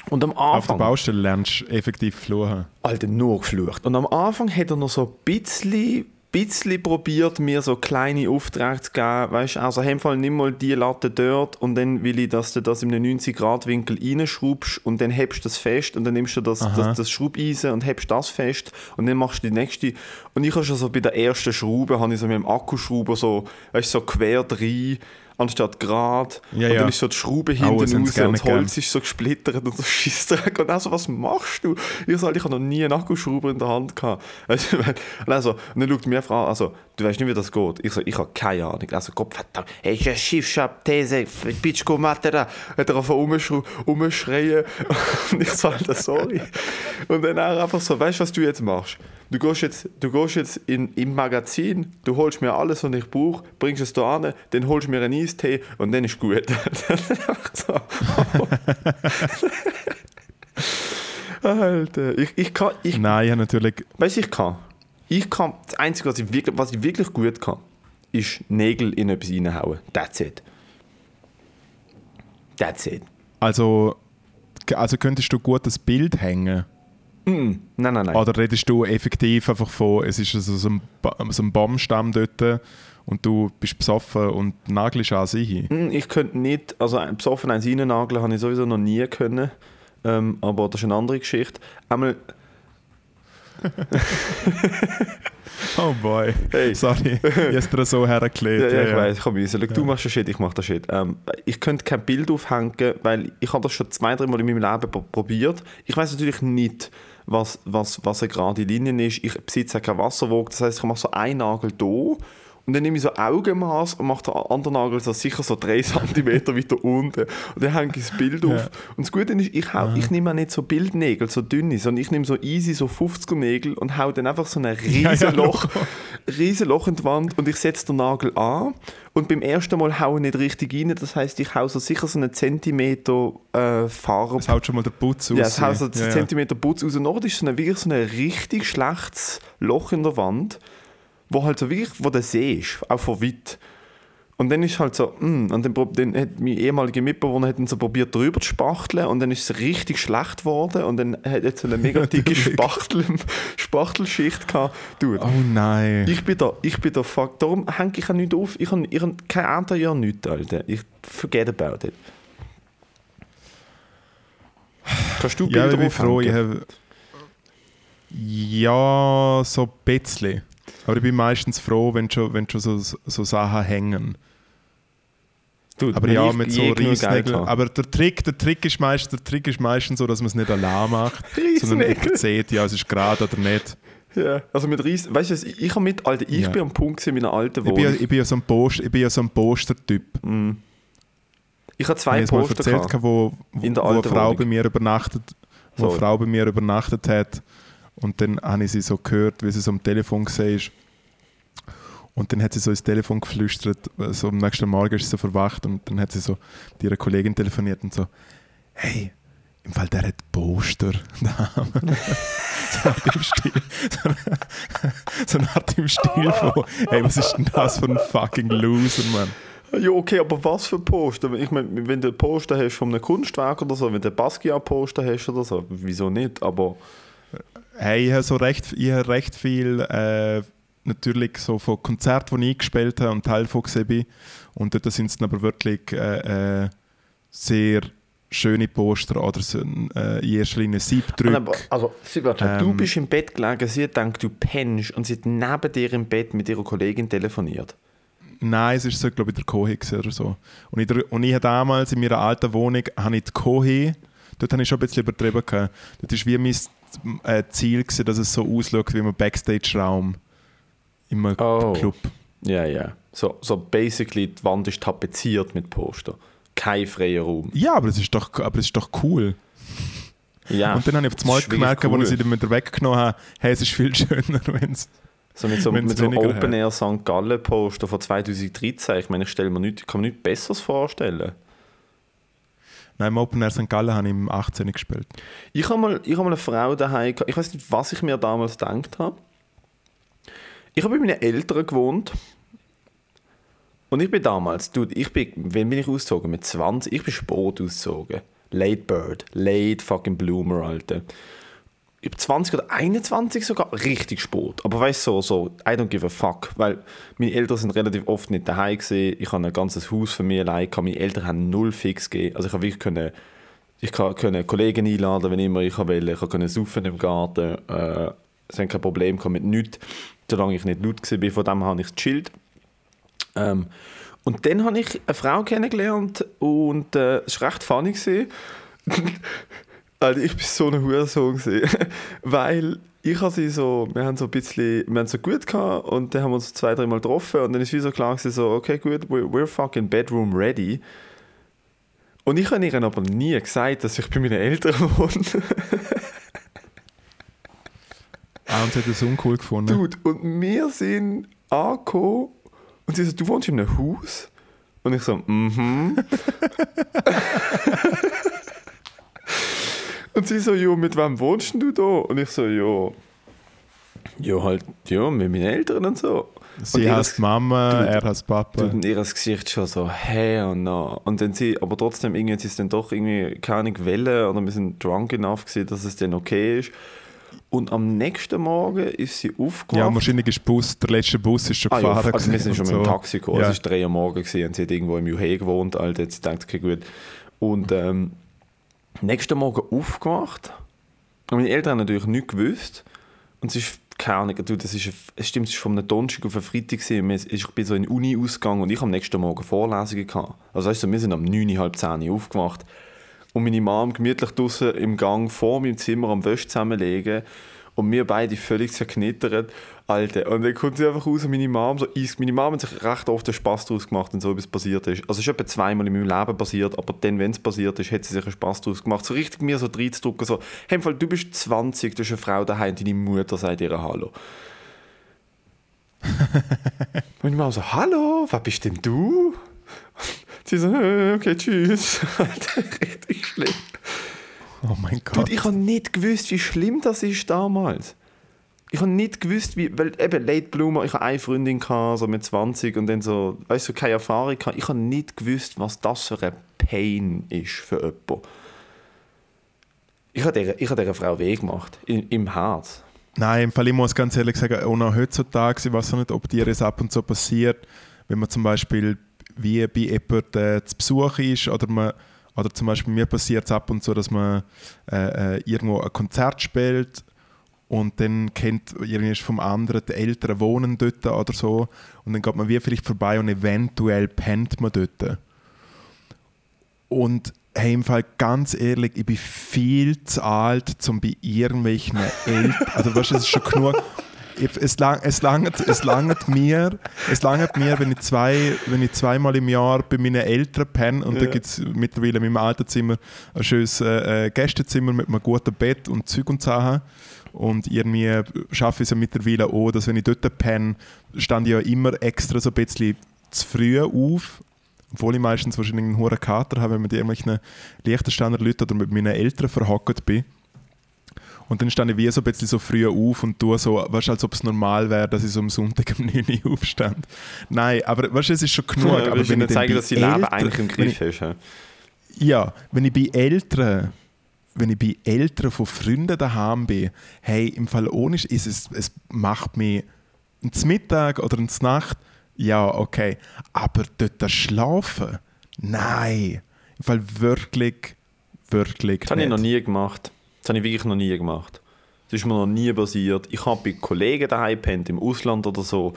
Und am Anfang... Auf
der Baustelle lernst du effektiv fluchen.
Alter, nur geflucht. Und am Anfang hat er noch so ein bisschen bisschen probiert, mir so kleine Aufträge zu geben. Weißt also in Fall nimm mal die Latte dort und dann will ich, dass du das in einem 90-Grad-Winkel reinschraubst und dann hebst du das fest und dann nimmst du das, das, das Schraubeisen und hebst das fest und dann machst du die nächste. Und ich habe schon so bei der ersten Schraube, habe ich so mit dem Akkuschrauber so, weißt, so quer drin anstatt gerade.
Ja,
und
dann
ist so die Schraube hinten raus und das Holz gern. ist so gesplittert und so Scheissdreck. Und also, was machst du? Ich sage, ich habe noch nie einen Akkuschrauber in der Hand gehabt. Also, und, also, und dann schaut mir Frau also, du weißt nicht, wie das geht. Ich sage, ich habe keine Ahnung. Also, Gott verdammt, hey, ich habe Schiffschab, These, Bitchko, Matera. Hat er einfach umschreien. Und ich sage, sorry. Und dann einfach so, weißt du, was du jetzt machst? Du gehst jetzt, du gehst jetzt in, im Magazin, du holst mir alles, was ich brauche, bringst es da an, dann holst du mir einen Eistee und dann ist gut. Alter, ich, ich kann... Ich,
Nein, ja natürlich...
Weißt du, ich kann? Ich kann... Das Einzige, was ich wirklich, was ich wirklich gut kann, ist Nägel in etwas reinhauen. That's it. That's it.
Also, also könntest du gut das Bild hängen?
Nein, nein, nein.
Oder redest du effektiv einfach von, es ist also so ein, so ein Baumstamm dort und du bist besoffen und nagelst an sich
mm, Ich könnte nicht, also besoffen eins nageln habe ich sowieso noch nie können, ähm, aber das ist eine andere Geschichte. Einmal...
oh boy, hey. sorry, habe dir so hergeklärt.
Ja, ja, ich ja. weiß, ich habe müssen. Du machst den Shit, ich mache den Shit. Ähm, ich könnte kein Bild aufhängen, weil ich habe das schon zwei, drei Mal in meinem Leben probiert. Ich weiß natürlich nicht, was, was, was eine gerade Linie ist. Ich besitze kein Wasserwaage, das heißt, ich mache so einen Nagel hier und dann nehme ich so Augenmaß und mache den anderen Nagel so sicher so 3 cm weiter unten. Und dann hänge ich das Bild auf. Ja. Und das Gute ist, ich, hau, ich nehme auch nicht so Bildnägel, so dünne, sondern ich nehme so easy, so 50er Nägel und hau dann einfach so ein riesen ja, Loch, riesen Loch in die Wand und ich setze den Nagel an. Und beim ersten Mal haue ich nicht richtig rein, das heisst, ich hau so sicher so einen Zentimeter äh, Farbe.
Es haut schon mal der Putz aus.
Ja, es haut so einen Zentimeter Putz aus. Und dann ist so ein, wirklich so ein richtig schlechtes Loch in der Wand. Wo halt so wirklich, wo du siehst, auch von weit. Und dann ist halt so, mm, und dann, dann hat mein ehemaliger Mitbewohner hat dann so probiert, drüber zu spachteln und dann ist es richtig schlecht geworden und dann hat er so eine mega dicke Spachtel, Spachtelschicht gehabt. Dude,
Oh nein.
ich bin da, ich bin da fuck, darum hänge ich auch nicht auf, ich habe ich hab kein Anteil an nichts, Alter. Ich forget about it. Kannst du
ja,
Bilder
ich bin froh. Ich habe ja, so ein bisschen. Aber ich bin meistens froh, wenn schon, wenn schon so, so Sachen hängen.
Dude,
Aber ja,
ich
mit so
habe.
Aber der Trick, der, Trick ist meist, der Trick ist meistens so, dass man es nicht allein macht, sondern sieht, ja, es ist gerade oder nicht.
Ja, also mit Reis, weißt du, ich, ich habe mit, Alter, ich
Ja.
bin am Punkt in meiner alten
Ich bin,
Wohnung.
ja- ich bin ja so ein, Post, ich bin ja so ein Poster-Typ.
Ich habe
Ich
zwei
habe es mal
Poster
erzählt,
gehabt.
wo, wo,
In der
wo eine Frau
Wohnung.
bei mir übernachtet, wo eine. Frau bei mir übernachtet hat. Und dann habe ich sie so gehört, wie sie so am Telefon war. Und dann hat sie so ins Telefon geflüstert. So am nächsten Morgen ist sie so verwacht und dann hat sie so mit ihrer Kollegin telefoniert und so: Hey, im Fall der hat Poster. daheim.» so nach dem Stil. So nach dem Stil von: Hey, was ist denn das für ein fucking Loser, Mann?
Ja, okay, aber was für Poster? Ich meine, wenn du Poster hast von einem Kunstwerk oder so, wenn du Basquiat-Poster hast oder so, wieso nicht? Aber
Hey, ich habe so recht, ich habe recht viel äh, natürlich so von Konzerten, die ich gespielt habe und Teil von bin. Und dort sind es aber wirklich äh, äh, sehr schöne Poster oder so, äh, in erster Linie Siebdrücke.
Also, du
Ähm.
bist im Bett gelegen, sie gedacht, du pennst und sie hat neben dir im Bett mit ihrer Kollegin telefoniert.
Nein, es ist so, glaube ich, der Kohe oder so. Und ich, und ich habe damals in meiner alten Wohnung habe ich die Kohe, dort habe ich schon ein bisschen übertrieben gehabt. Dort war wie mein Ziel, gewesen, dass es so ausschaut wie ein Backstage-Raum im
Oh.
Club.
Ja, ja. So, so basically, die Wand ist tapeziert mit Poster. Kein freier Raum.
Ja, aber es ist doch, aber es ist doch cool.
Ja.
Und dann habe ich auf einmal
das wirklich
gemerkt, als
cool.
ich sie dann wieder weggenommen habe, hey, es ist viel schöner, wenn es...
So mit so,
Wenn's
mit so Open Air St. Gallen Poster von 2013. Ich meine, ich stelle mir nicht, ich kann mir nichts Besseres vorstellen.
Nein, im Open Air St. Gallen habe ich im 18 gespielt.
Ich habe mal, ich habe mal eine Frau daheim. Ich weiß nicht, was ich mir damals gedacht habe. Ich habe bei meinen Eltern gewohnt. Und ich bin damals, dude, ich bin, wann bin ich ausgezogen? Mit 20? Ich bin spät ausgezogen. Late Bird. Late fucking Bloomer, Alter. Bin 20 oder 21 sogar, richtig spät. Aber weißt du, so, so, I don't give a fuck. Weil meine Eltern sind relativ oft nicht daheim gewesen. Ich habe ein ganzes Haus für mich allein gehabt. Meine Eltern haben null fix gegeben. Also ich habe wirklich können, ich können Kollegen einladen, wenn immer ich will. Ich konnte saufen im Garten. Äh, sie haben kein Problem mit nichts, solange ich nicht laut war. Von dem habe ich gechillt. Ähm, und dann habe ich eine Frau kennengelernt und äh, es war recht funny. also ich war so ein Hurensohn, weil ich habe sie so, wir haben so ein bisschen, wir haben so gut gehabt und dann haben wir uns zwei, dreimal getroffen und dann ist wie so klar gewesen, so, okay gut, we're, we're fucking bedroom ready. Und ich habe ihr aber nie gesagt, dass ich bei meinen Eltern wohne.
Ah, und sie hat es uncool gefunden.
Dude, und wir sind angekommen und sie so, du wohnst in einem Haus? Und ich so, mhm. und sie so, jo, mit wem wohnst denn du da? Und ich so, jo, jo, halt, ja, mit meinen Eltern und so.
sie
und
heißt Mama,
Dude,
er heißt Papa.
Und ihr Gesicht schon so, hey und no. Und dann sie, aber trotzdem, irgendwie sie es dann doch irgendwie, keine wollen oder wir sind drunk enough gewesen, dass es dann okay ist. Und am nächsten Morgen ist sie aufgewacht.
ja, wahrscheinlich ist Bus, der letzte Bus ist schon
Ah, ja,
gefahren.
also wir sind schon
und
mit dem
so.
Taxi gekommen.
Ja.
Es war 3 Uhr morgens und sie hat irgendwo im Juhe gewohnt. Alter, jetzt denkt okay, gut. Und ähm, nächsten Morgen aufgewacht. Und meine Eltern haben natürlich nichts gewusst. Und es ist, keine Ahnung, das ist, es stimmt, es ist von einem Donnerstag auf einen Freitag gewesen. Ich bin so in die Uni ausgegangen und ich am nächsten Morgen Vorlesungen gehabt. Also weißt du, wir sind am 9, halb 10 Uhr aufgewacht. Und meine Mom gemütlich draußen im Gang vor meinem Zimmer am Wäsche zusammenlegen. Und wir beide völlig zerknittert. Alter. Und dann kommt sie einfach raus und meine Mom so eis. Meine Mom hat sich recht oft den Spaß daraus gemacht, wenn so etwas passiert ist. Also es ist etwa zweimal in meinem Leben passiert, aber dann, wenn es passiert ist, hat sie sich einen Spaß daraus gemacht. So richtig mir so reinzudrücken, so, hey, Fall, du bist 20, du bist eine Frau daheim, deine Mutter sagt ihr Hallo. und meine Mom so, hallo, wer bist denn du? Sie so, äh, okay, tschüss. Alter, richtig schlimm.
Oh mein Gott.
Dude, ich habe nicht gewusst, wie schlimm das ist damals. ich habe nicht gewusst, wie, weil eben Late Bloomer, ich habe eine Freundin gehabt, so mit 20 und dann so, weißt du, keine Erfahrung gehabt. Ich habe nicht gewusst, was das für ein Pain ist für jemanden. Ich habe dieser, ich habe dieser Frau weh gemacht, im, im Herz.
Nein, im Fall, ich muss ganz ehrlich sagen, auch noch heutzutage, ich weiß auch nicht, ob dir das ab und zu passiert, wenn man zum Beispiel wie bei jemandem äh, zu Besuch ist oder man oder zum Beispiel mir passiert es ab und zu, dass man äh, äh, irgendwo ein Konzert spielt und dann kennt irgendwie vom anderen die Eltern wohnen dort oder so und dann geht man wie vielleicht vorbei und eventuell pennt man dort. Und hey, im Fall ganz ehrlich, ich bin viel zu alt, um bei irgendwelchen Eltern, also weißt du, es ist schon genug, es, lang, es, langt, es langt mir, es langt mir, wenn ich, zwei, wenn ich zweimal im Jahr bei meinen Eltern penne und ja. da gibt es mittlerweile in meinem alten Zimmer ein schönes äh, äh, Gästezimmer mit einem guten Bett und Zeug und Sachen. Und irgendwie schaffe ich es ja mittlerweile auch, dass wenn ich dort penne, stand ich ja immer extra so ein bisschen zu früh auf, obwohl ich meistens wahrscheinlich einen hohen Kater habe, wenn ich mit irgendwelchen Liechtensteiner Leuten oder mit meinen Eltern verhockt bin. Und dann stand ich wie so ein bisschen so früh auf und tue so, weißt du, als ob es normal wäre, dass ich so am Sonntag um 9 Uhr aufstand. Nein, aber weißt du, es ist schon genug. Ja,
aber
wenn
ich zeigen, dass dein Leben eigentlich im Griff
ist. Ja. ja, wenn ich bei Eltern wenn ich bei Eltern von Freunden daheim bin, hey, im Fall ohne ist es, es macht mich ins Mittag oder ins Nacht, ja, okay, aber dort schlafen, nein, im Fall wirklich, wirklich
Das habe ich noch nie gemacht. Das habe ich wirklich noch nie gemacht. Das ist mir noch nie passiert. Ich habe bei Kollegen daheim gepennt, im Ausland oder so.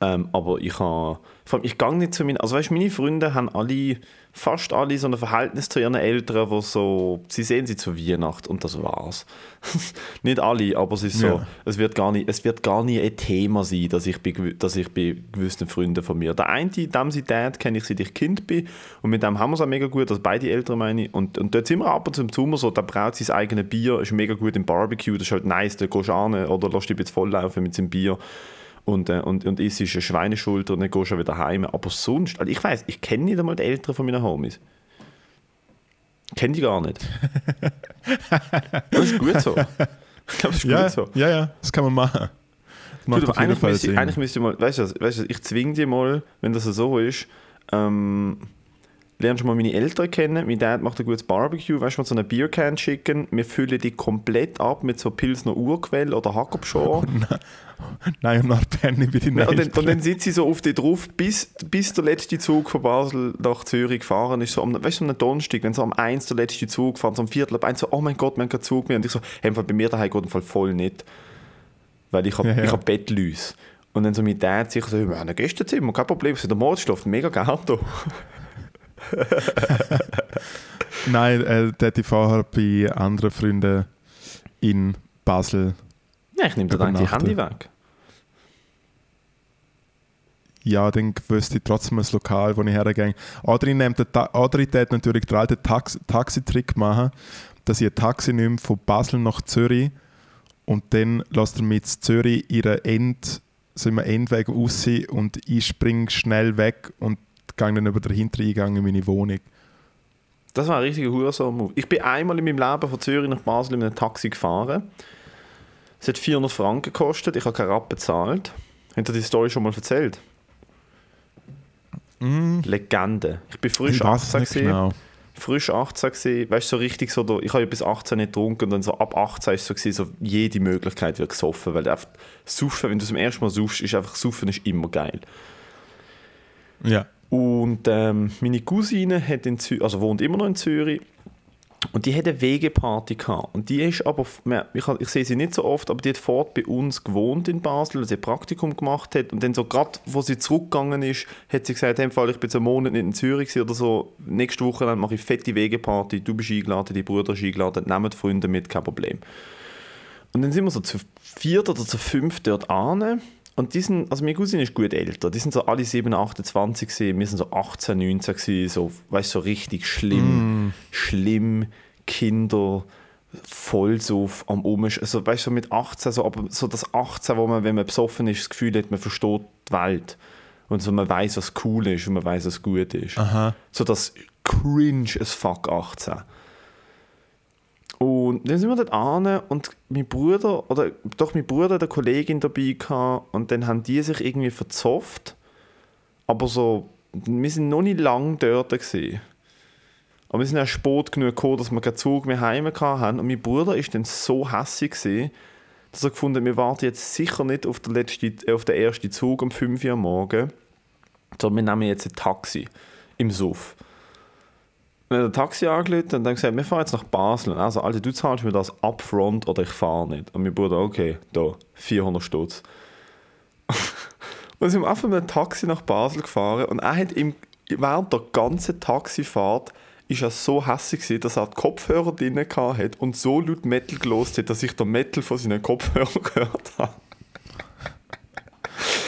Ähm, aber ich habe, ich gehe nicht zu meinen, also weißt, meine Freunde haben alle, fast alle so ein Verhältnis zu ihren Eltern, wo so, sie sehen sie zu Weihnachten und das war's. nicht alle, aber es ist so, ja. es wird gar nicht, es wird gar nie ein Thema sein, dass ich bei, dass ich bei gewissen Freunden von mir, der eine, dem sie Dad kenne ich seit ich Kind bin und mit dem haben wir es auch mega gut, also beide Eltern meine ich, und, und dort sind wir ab und zu im Sommer so, der braucht sein eigenes Bier, ist mega gut im Barbecue, das ist halt nice, da gehst du an oder lässt dich bisschen volllaufen mit seinem Bier und, äh, und, und isst eine Schweineschulter und dann gehst du wieder heim. Aber sonst, also ich weiß, ich kenne nicht einmal die Eltern von meinen Homies. Kenne die gar nicht. das ist gut so. Ich glaube, das ist
ja,
gut so.
Ja, ja, das kann man machen.
Macht du, eigentlich, müsste, eigentlich müsste ich mal, weißt du, weißt du, ich zwinge dich mal, wenn das so ist, ähm, lernst du mal meine Eltern kennen. Mein Dad macht ein gutes Barbecue, weißt du, so eine Biercan schicken. Wir füllen die komplett ab mit so Pilsner Urquell oder Hakobschor.
Oh, nein, und nach Penny bin ich nicht.
Und dann, und dann sitze ich so auf die drauf, bis, bis der letzte Zug von Basel nach Zürich gefahren ist. So am, weißt du, am Donnerstag, wenn so am 1 der letzte Zug fährt, so am Viertel ab 1, so, oh mein Gott, wir keinen Zug mehr. Und ich so, hey, bei mir daheim geht im Fall voll nicht. Weil ich habe ja, ja. hab Bettlüs. Und dann so mein Dad sich so, wir haben ein Gästezimmer, kein Problem. So, der Mord schläft mega gerne da.
Nein, äh, der hat vorher bei anderen Freunden in Basel.
Ja, ich nehme dir dann die Handy weg.
Ja, dann wüsste ich trotzdem ein Lokal, wo ich hergehe. Nehme den oder ich natürlich den alten Taxi Taxitrick machen, dass ich ein Taxi nehme von Basel nach Zürich und dann lässt er mit Zürich ihren End, so Endweg raus und ich springe schnell weg und gehe dann über den Hintereingang in meine Wohnung.
Das war ein richtiger Hurensohn-Move. Ich bin einmal in meinem Leben von Zürich nach Basel in einem Taxi gefahren. Es hat 400 Franken gekostet, ich habe keinen Rappen bezahlt. Habt ihr die Story schon mal erzählt? Mm. Legende. Ich bin frisch ich 18 genau. Frisch 18 gewesen. Weißt du, so richtig so, ich habe ja bis 18 nicht getrunken und dann so ab 18 ist so, gewesen, so jede Möglichkeit wird gesoffen, weil einfach saufen, wenn du zum ersten Mal saufst, ist einfach saufen ist immer geil.
Ja.
Und ähm, meine Cousine hat in Zürich, also wohnt immer noch in Zürich und die hat eine Wegeparty gehabt. Und die ist aber, ich, ich sehe sie nicht so oft, aber die hat fort bei uns gewohnt in Basel, weil sie ein Praktikum gemacht hat. Und dann so gerade, wo sie zurückgegangen ist, hat sie gesagt, hey, ich bin so einen Monat nicht in Zürich oder so, nächste Woche mache ich fette Wegeparty, du bist eingeladen, die Brüder sind eingeladen, nehmt Freunde mit, kein Problem. Und dann sind wir so zu viert oder zu fünf dort an und die sind, also meine Cousine ist gut älter, die sind so alle 7, 28 gewesen, wir sind so 18, 19 gewesen, so, weißt so richtig schlimm, mm. schlimm, Kinder voll so am Umsch, also weißt du, so mit 18, so, aber so das 18, wo man, wenn man besoffen ist, das Gefühl hat, man versteht die Welt und so man weiß, was cool ist und man weiß, was gut ist.
Aha.
So das cringe as fuck 18. Und dann sind wir dort an und mein Bruder, oder doch mein Bruder eine Kollegin dabei gehabt und dann haben die sich irgendwie verzofft. Aber so, wir sind noch nicht lange dort gewesen. Aber wir sind auch spät genug gekommen, dass wir keinen Zug mehr heim hatten. Und mein Bruder war dann so gewesen, dass er gefunden hat, wir warten jetzt sicher nicht auf den, letzten, äh, auf den ersten Zug um 5 Uhr morgen, sondern wir nehmen jetzt ein Taxi im Suff. Wir haben ein Taxi angelötet und dann gesagt, wir fahren jetzt nach Basel. Also, Alter, du zahlst mir das upfront oder ich fahre nicht. Und mein Bruder, okay, da, 400 Stutz. und sind wir einfach mit einem Taxi nach Basel gefahren und er hat im, während der ganzen Taxifahrt ist er so hässlich dass er die Kopfhörer drin hatte und so laut Metal gelost hat, dass ich den Metal von seinen Kopfhörern gehört habe.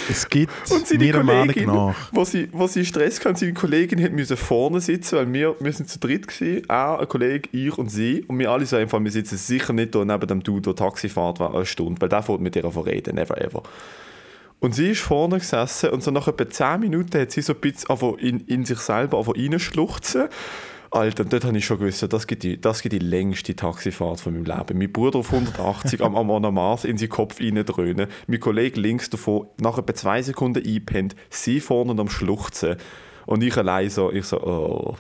Es gibt
Und seine
Meinung
Kollegin,
nach.
wo sie, wo sie Stress hatten, seine Kollegin hat müssen vorne sitzen, weil wir, wir sind zu dritt gewesen, er, ein Kollege, ich und sie. Und wir alle so einfach, wir sitzen sicher nicht da neben dem Dude, der Taxi fährt, war eine Stunde, weil der fährt mit ihr reden, never ever. Und sie ist vorne gesessen und so nach etwa 10 Minuten hat sie so ein bisschen in, in sich selber reinschluchzen. Alter, dort habe ich schon gewusst, das gibt die, das gibt die längste Taxifahrt von meinem Leben. Mein Bruder auf 180 am, am an Mars in seinen Kopf reindröhnen, mein Kollege links davon nach etwa zwei Sekunden einpennt, sie vorne am Schluchzen und ich allein so, ich so, oh.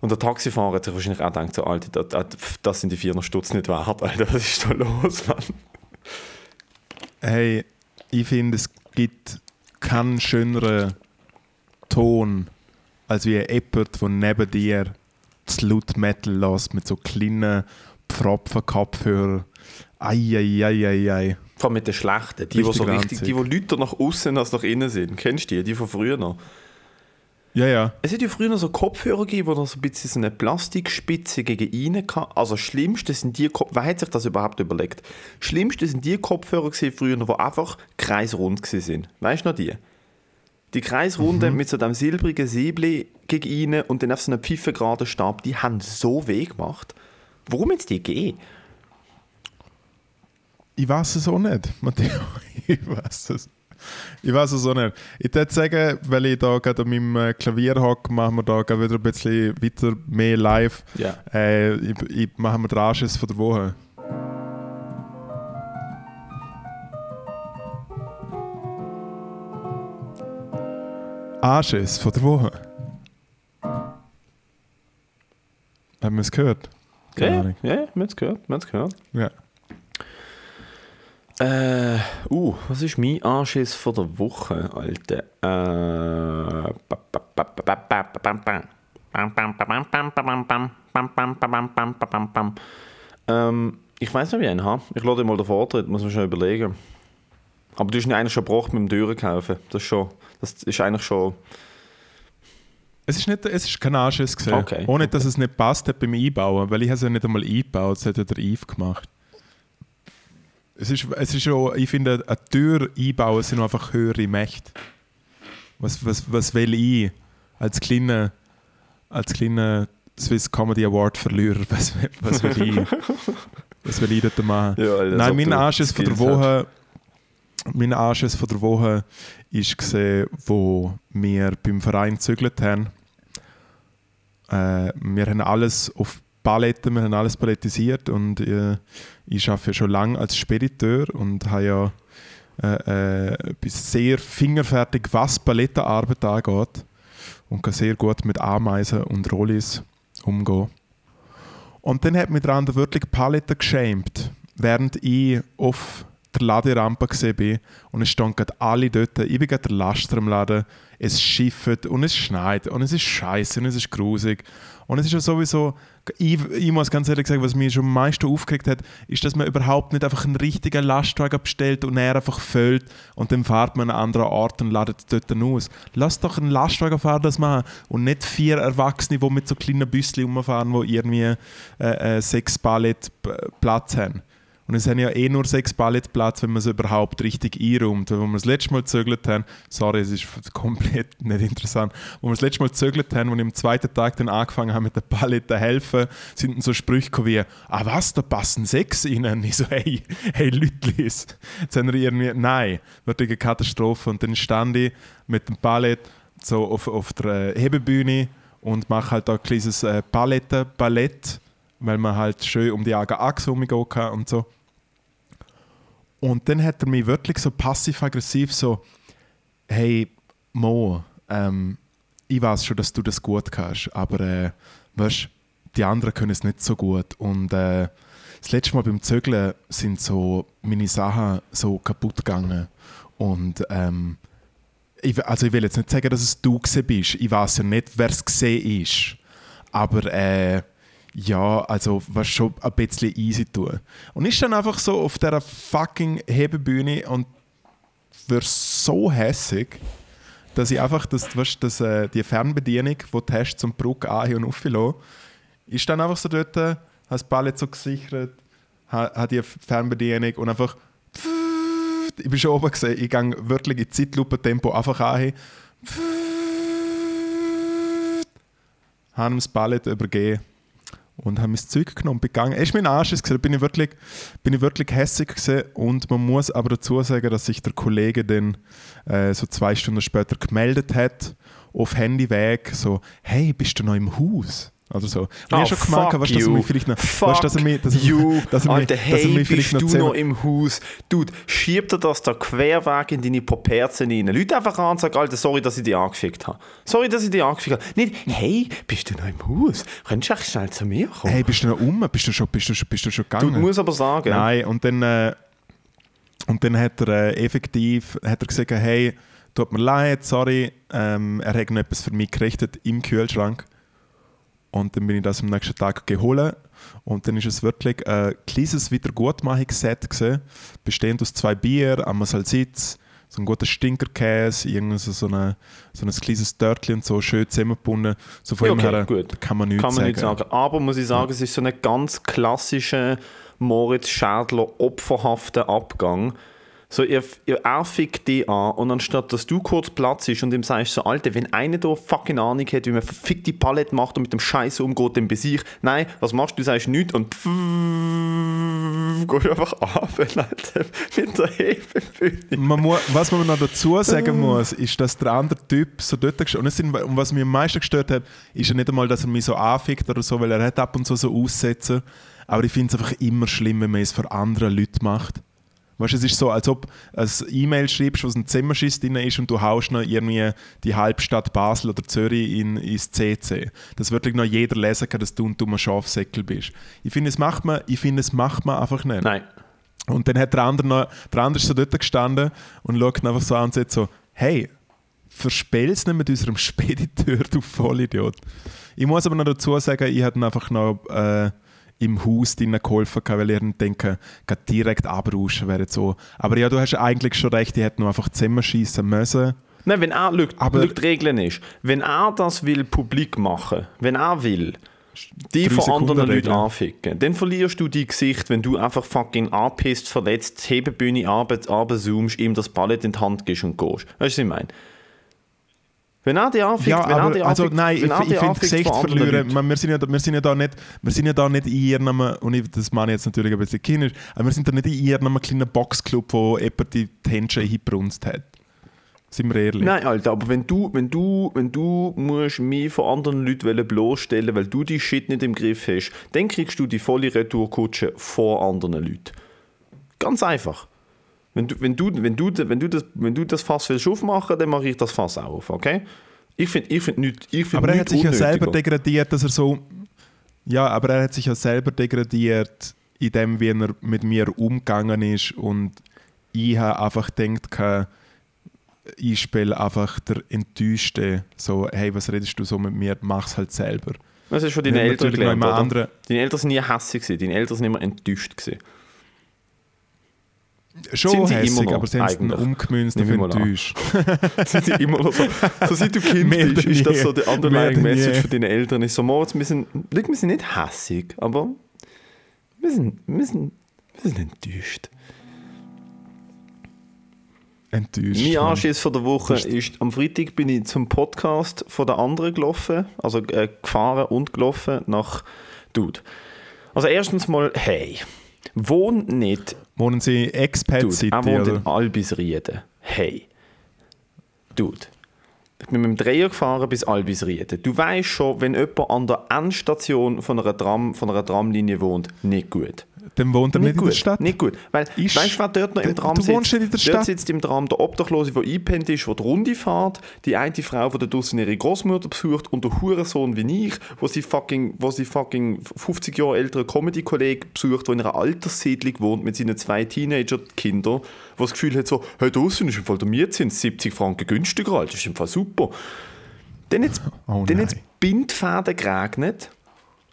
Und der Taxifahrer hat sich wahrscheinlich auch gedacht, so, Alter, das, das sind die 400 Stutz nicht wert, Alter, was ist da los, Mann?
Hey, ich finde, es gibt keinen schöneren Ton, als wie jemand, der neben dir laut Metal lässt, mit so kleinen Pfropfen-Kopfhörern. Eieieiei.
Vor allem mit den schlechten, die, die
Richtig
so richtig, die, die Leute nach außen als nach innen sind. Kennst du die? Die von früher noch?
Ja, ja.
Es hat ja früher noch so Kopfhörer gegeben, wo noch so ein bisschen so eine Plastikspitze gegen innen hatte. Also das Schlimmste sind die Kopfhörer, wer hat sich das überhaupt überlegt? Schlimmste sind die Kopfhörer gewesen früher, die einfach kreisrund sind. Weißt du noch die? Die kreisrunden mit so einem silbrigen Säbel gegen innen und dann auf so einem pfeifengraden Stab, die haben so weh gemacht. Warum jetzt die gehen?
Ich weiß es auch nicht, Matteo. Ich weiß es. Ich weiß es auch nicht. Ich würde sagen, weil ich da gerade an meinem äh, Klavier hocke, machen wir da gerade wieder ein bisschen weiter mehr live.
Ja.
Äh, ich, ich machen wir den Anschiss von der Woche. Anschiss von der Woche. Haben wir es gehört? Keine
ja, ja, wir haben es gehört. Wir haben's gehört.
Ja.
Äh, uh, was ist mein Anschiss von der Woche, Alter? Äh, ähm, ich weiß nicht, wie ich einen habe. Ich lade mal den Vortritt, muss man schon überlegen. Aber du hast ihn eigentlich schon gebraucht mit dem Türen kaufen. Das ist schon, das ist eigentlich schon,
Es ist, nicht, es ist kein Anschiss gesehen.
Okay,
Ohne, dass es nicht passt hat beim Einbauen, weil ich habe es ja nicht einmal eingebaut, das hat ja der Yves gemacht. Es ist, es ist schon, ich finde, eine Tür einbauen sind einfach höhere Mächte. Was, was, was will ich als kleiner, als kleiner Swiss Comedy Award Verlierer, was, will- was will ich? Was will ich dort machen?
Ja,
Nein, mein
du
Anschiss von der Woche, mein Anschiss von der Woche ist gesehen, wo wir beim Verein gezügelt haben. Äh, wir haben alles auf Paletten, wir haben alles palettisiert und äh, ich arbeite schon lange als Spediteur und habe ja äh, äh, bis sehr fingerfertig, was Palettenarbeit angeht und kann sehr gut mit Ameisen und Rollis umgehen. Und dann hat mich andere wirklich Paletten geschämt, während ich auf der Laderampe gesehen und es standen gerade alle dort. Ich bin gerade der Laster im Laden. Es schifft und es schneit und es ist scheiße und es ist grusig. Und es ist ja sowieso, ich, ich muss ganz ehrlich sagen, was mich schon am meisten aufgeregt hat, ist, dass man überhaupt nicht einfach einen richtigen Lastwagen bestellt und er einfach füllt und dann fährt man an einen anderen Ort und ladet dort dann aus. Lass doch einen Lastwagenfahrer das machen und nicht vier Erwachsene, die mit so kleinen Büsschen rumfahren, die irgendwie äh, äh, sechs Pallet P- Platz haben. Und es haben ja eh nur sechs Pallet Platz, wenn man es überhaupt richtig einräumt. Weil, wir das letzte Mal gezögert haben, sorry, es ist komplett nicht interessant, wo wir das letzte Mal gezögert haben und am zweiten Tag dann angefangen haben mit der Palette helfen, sind dann so Sprüche gekommen wie, ah was, da passen sechs rein. Ich so, hey, hey Lütlis. Jetzt haben wir irgendwie, nein, wird eine Katastrophe. Und dann stand ich mit dem Palett so auf, auf der Hebebühne und mache halt da ein kleines äh, Palette, Ballett weil man halt schön um die Achse rumgehen kann und so. Und dann hat er mich wirklich so passiv-aggressiv so, hey Mo, ähm, ich weiß schon, dass du das gut kannst, aber äh, weißt, die anderen können es nicht so gut. Und äh, das letzte Mal beim Zögeln sind so meine Sachen so kaputt gegangen. Und ähm, ich, also ich will jetzt nicht sagen, dass es du bist. Ich weiß ja nicht, wer es gesehen ist. Aber äh, ja, also was schon ein bisschen easy tun. Und ich dann einfach so auf dieser fucking Hebebühne und wird so hässig, dass ich einfach das, weißt, das, äh, die Fernbedienung, die du hast zum Brücke an- und auflassen, ist dann einfach so dort, habe das Ballett so gesichert, habe die Fernbedienung und einfach ich bin schon oben gesehen, ich gehe wirklich in Zeitlupe-Tempo einfach an, habe ihm das Ballett übergeben und habe mein Zeug genommen und gegangen. Er ist mein Arsch gewesen, bin ich wirklich, bin ich wirklich hässlich gewesen. und man muss aber dazu sagen, dass sich der Kollege dann äh, so zwei Stunden später gemeldet hat auf Handyweg, so «Hey, bist du noch im Haus?» Oder so. Und
oh,
ich schon gemerkt, weißt, dass er mich vielleicht noch, weißt, dass er mich, dass er,
you.
dass er mich,
Alter, hey,
dass er mich vielleicht
bist
noch
du noch im Haus? Dude, schieb dir das da querweg in deine Poperzen rein. Leute einfach an und sagen, Alter, sorry, dass ich dich angefickt habe. Sorry, dass ich dich angefickt habe. Nicht, hey, bist du noch im Haus? Könntest du echt schnell zu mir kommen?
Hey, bist du noch um? Bist du schon, bist du, bist du schon gegangen?
Du musst aber sagen...
Nein, und dann, äh, und dann hat er äh, effektiv hat er gesagt, hey, tut mir leid, sorry, ähm, er hat noch etwas für mich gerichtet im Kühlschrank. Und dann bin ich das am nächsten Tag geholt. Und dann ist es wirklich ein kleines Wiedergutmachungsset gewesen, bestehend aus zwei Bier, einmal Salsitz, so ein guter Stinkerkäse, irgend so, so, eine, so ein kleines Törtchen und so schön zusammengebunden. So von
Ja, okay,
her
gut.
kann man nichts
Kann man
sagen.
nicht sagen. Aber muss ich sagen, es ist so ein ganz klassischer Moritz Schädler opferhafter Abgang. So, ihr, ihr, er fickt die an und anstatt dass du kurz Platz ist und ihm sagst so, Alter, wenn einer da fucking Ahnung hat, wie man verfickte Palette macht und mit dem Scheiß umgeht, dann besieg. Nein, was machst du? Du sagst nichts und pfff, gehst einfach ab, Alter, mit der
man muss, was man noch dazu sagen muss, ist, dass der andere Typ so dort gestört sind, und was mich am meisten gestört hat, ist ja nicht einmal, dass er mich so anfickt oder so, weil er hat ab und zu so Aussätze. Aber ich finde es einfach immer schlimm, wenn man es für andere Leute macht. Weißt, es ist so, als ob du ein E-Mail schreibst, wo ein Zimmerschiss drin ist und du haust noch irgendwie die Halbstadt Basel oder Zürich in, ins CC. Dass wirklich noch jeder lesen kann, dass du ein dummer Schafsäckel bist. Ich finde, es macht man, ich finde, es macht man einfach nicht.
Nein.
Und dann hat der andere, noch, der andere ist so dort gestanden und schaut ihn einfach so an und sagt so, hey, verspiel's nicht mit unserem Spediteur, du Vollidiot. Ich muss aber noch dazu sagen, ich hatte einfach noch äh, im Haus drinnen geholfen, weil ich dann denke, geht direkt abrauschen wäre so. Aber ja, du hast eigentlich schon recht, ich hätte nur einfach zusammenschießen müssen.
Nein, wenn er schaut,
Aber-
die Regeln ist, wenn er das will publik machen, wenn er will, die von anderen
Sekunden
Leuten
Regel.
anficken, dann verlierst du dein Gesicht, wenn du einfach fucking anpisst, verletzt, Hebebühne zoomst, ihm das Ballett in die Hand gibst und gehst. Weißt du, was ich meine? Wenn er die anfickt,
Ja,
wenn er
aber
die
also
anfickt,
nein, ich, ich finde Gesicht verlieren. Wir, sind ja, wir, sind ja da nicht, wir sind ja da nicht in ihrem, und ich, das meine ich jetzt natürlich ein bisschen kindisch, aber wir sind da nicht in ihrem kleinen Boxclub, wo jemand die Tension hingebrunst hat. Sind wir ehrlich?
Nein, Alter, aber wenn du, wenn du, wenn du musst mich von anderen Leuten bloßstellen, weil du die Shit nicht im Griff hast, dann kriegst du die volle Retourkutsche vor anderen Leuten. Ganz einfach. Wenn du, wenn du, wenn du, wenn du, das, wenn du das Fass willst aufmachen, dann mache ich das Fass auch auf, okay? Ich finde ich find nicht, ich find
Aber er hat
nichts
sich ja selber degradiert, dass er so. Ja, aber er hat sich ja selber degradiert, in dem, wie er mit mir umgegangen ist. Und ich habe einfach gedacht, ich spiele einfach der Enttäuschte. So, hey, was redest du so mit mir? Mach's halt selber.
Das ist von deinen
Wir haben
Eltern gelernt,
immer
oder?
andere-
Deine Eltern sind nie hässlich deine Eltern sind immer enttäuscht gewesen.
Schon
Sind sie
hässig,
immer noch,
aber sie haben es dann umgemünzt auf enttäuscht.
sind sie immer noch so, so seit du Kind
Mehr
bist, ist das so
Mehr
underlying. Message von deinen Eltern. Ist so, Moritz, wir sind, wir sind nicht hässig, aber wir sind, wir sind, wir sind enttäuscht.
Enttäuscht.
Mein
Mann.
Anschiss von der Woche ist, am Freitag bin ich zum Podcast von der anderen gelaufen, also äh, gefahren und gelaufen nach Dude. Also erstens mal, hey, wohn nicht
Wohnen sie Expat
Dude, er wohnt
oder?
in Albisrieden. Hey. Dude. Ich bin mit dem Dreier gefahren bis Albisrieden. Du weißt schon, wenn jemand an der Endstation von einer, Tram, von einer Tramlinie wohnt, nicht gut.
Dann wohnt er nicht, in der Stadt.
Nicht gut. Weil,
Ist-
weißt du, wer dort noch im
Du-
Tram
du
sitzt?
wohnst nicht in der
dort
Stadt.
sitzt im Tram der Obdachlose, der eingepennt ist, der die Runde fährt, die eine Frau, die da draussen ihre Großmutter besucht und der Hurensohn wie ich, wo sie fucking, wo sie fucking 50 Jahre ältere Comedy-Kollege besucht, der in einer Alterssiedlung wohnt mit seinen zwei Teenager-Kindern, wo das Gefühl hat so, hey, draussen ist im Fall der Mietzins 70 Franken günstiger, Alter, das ist im Fall super. Dann jetzt,
Oh
dann
nein.
jetzt Bindfäden geregnet.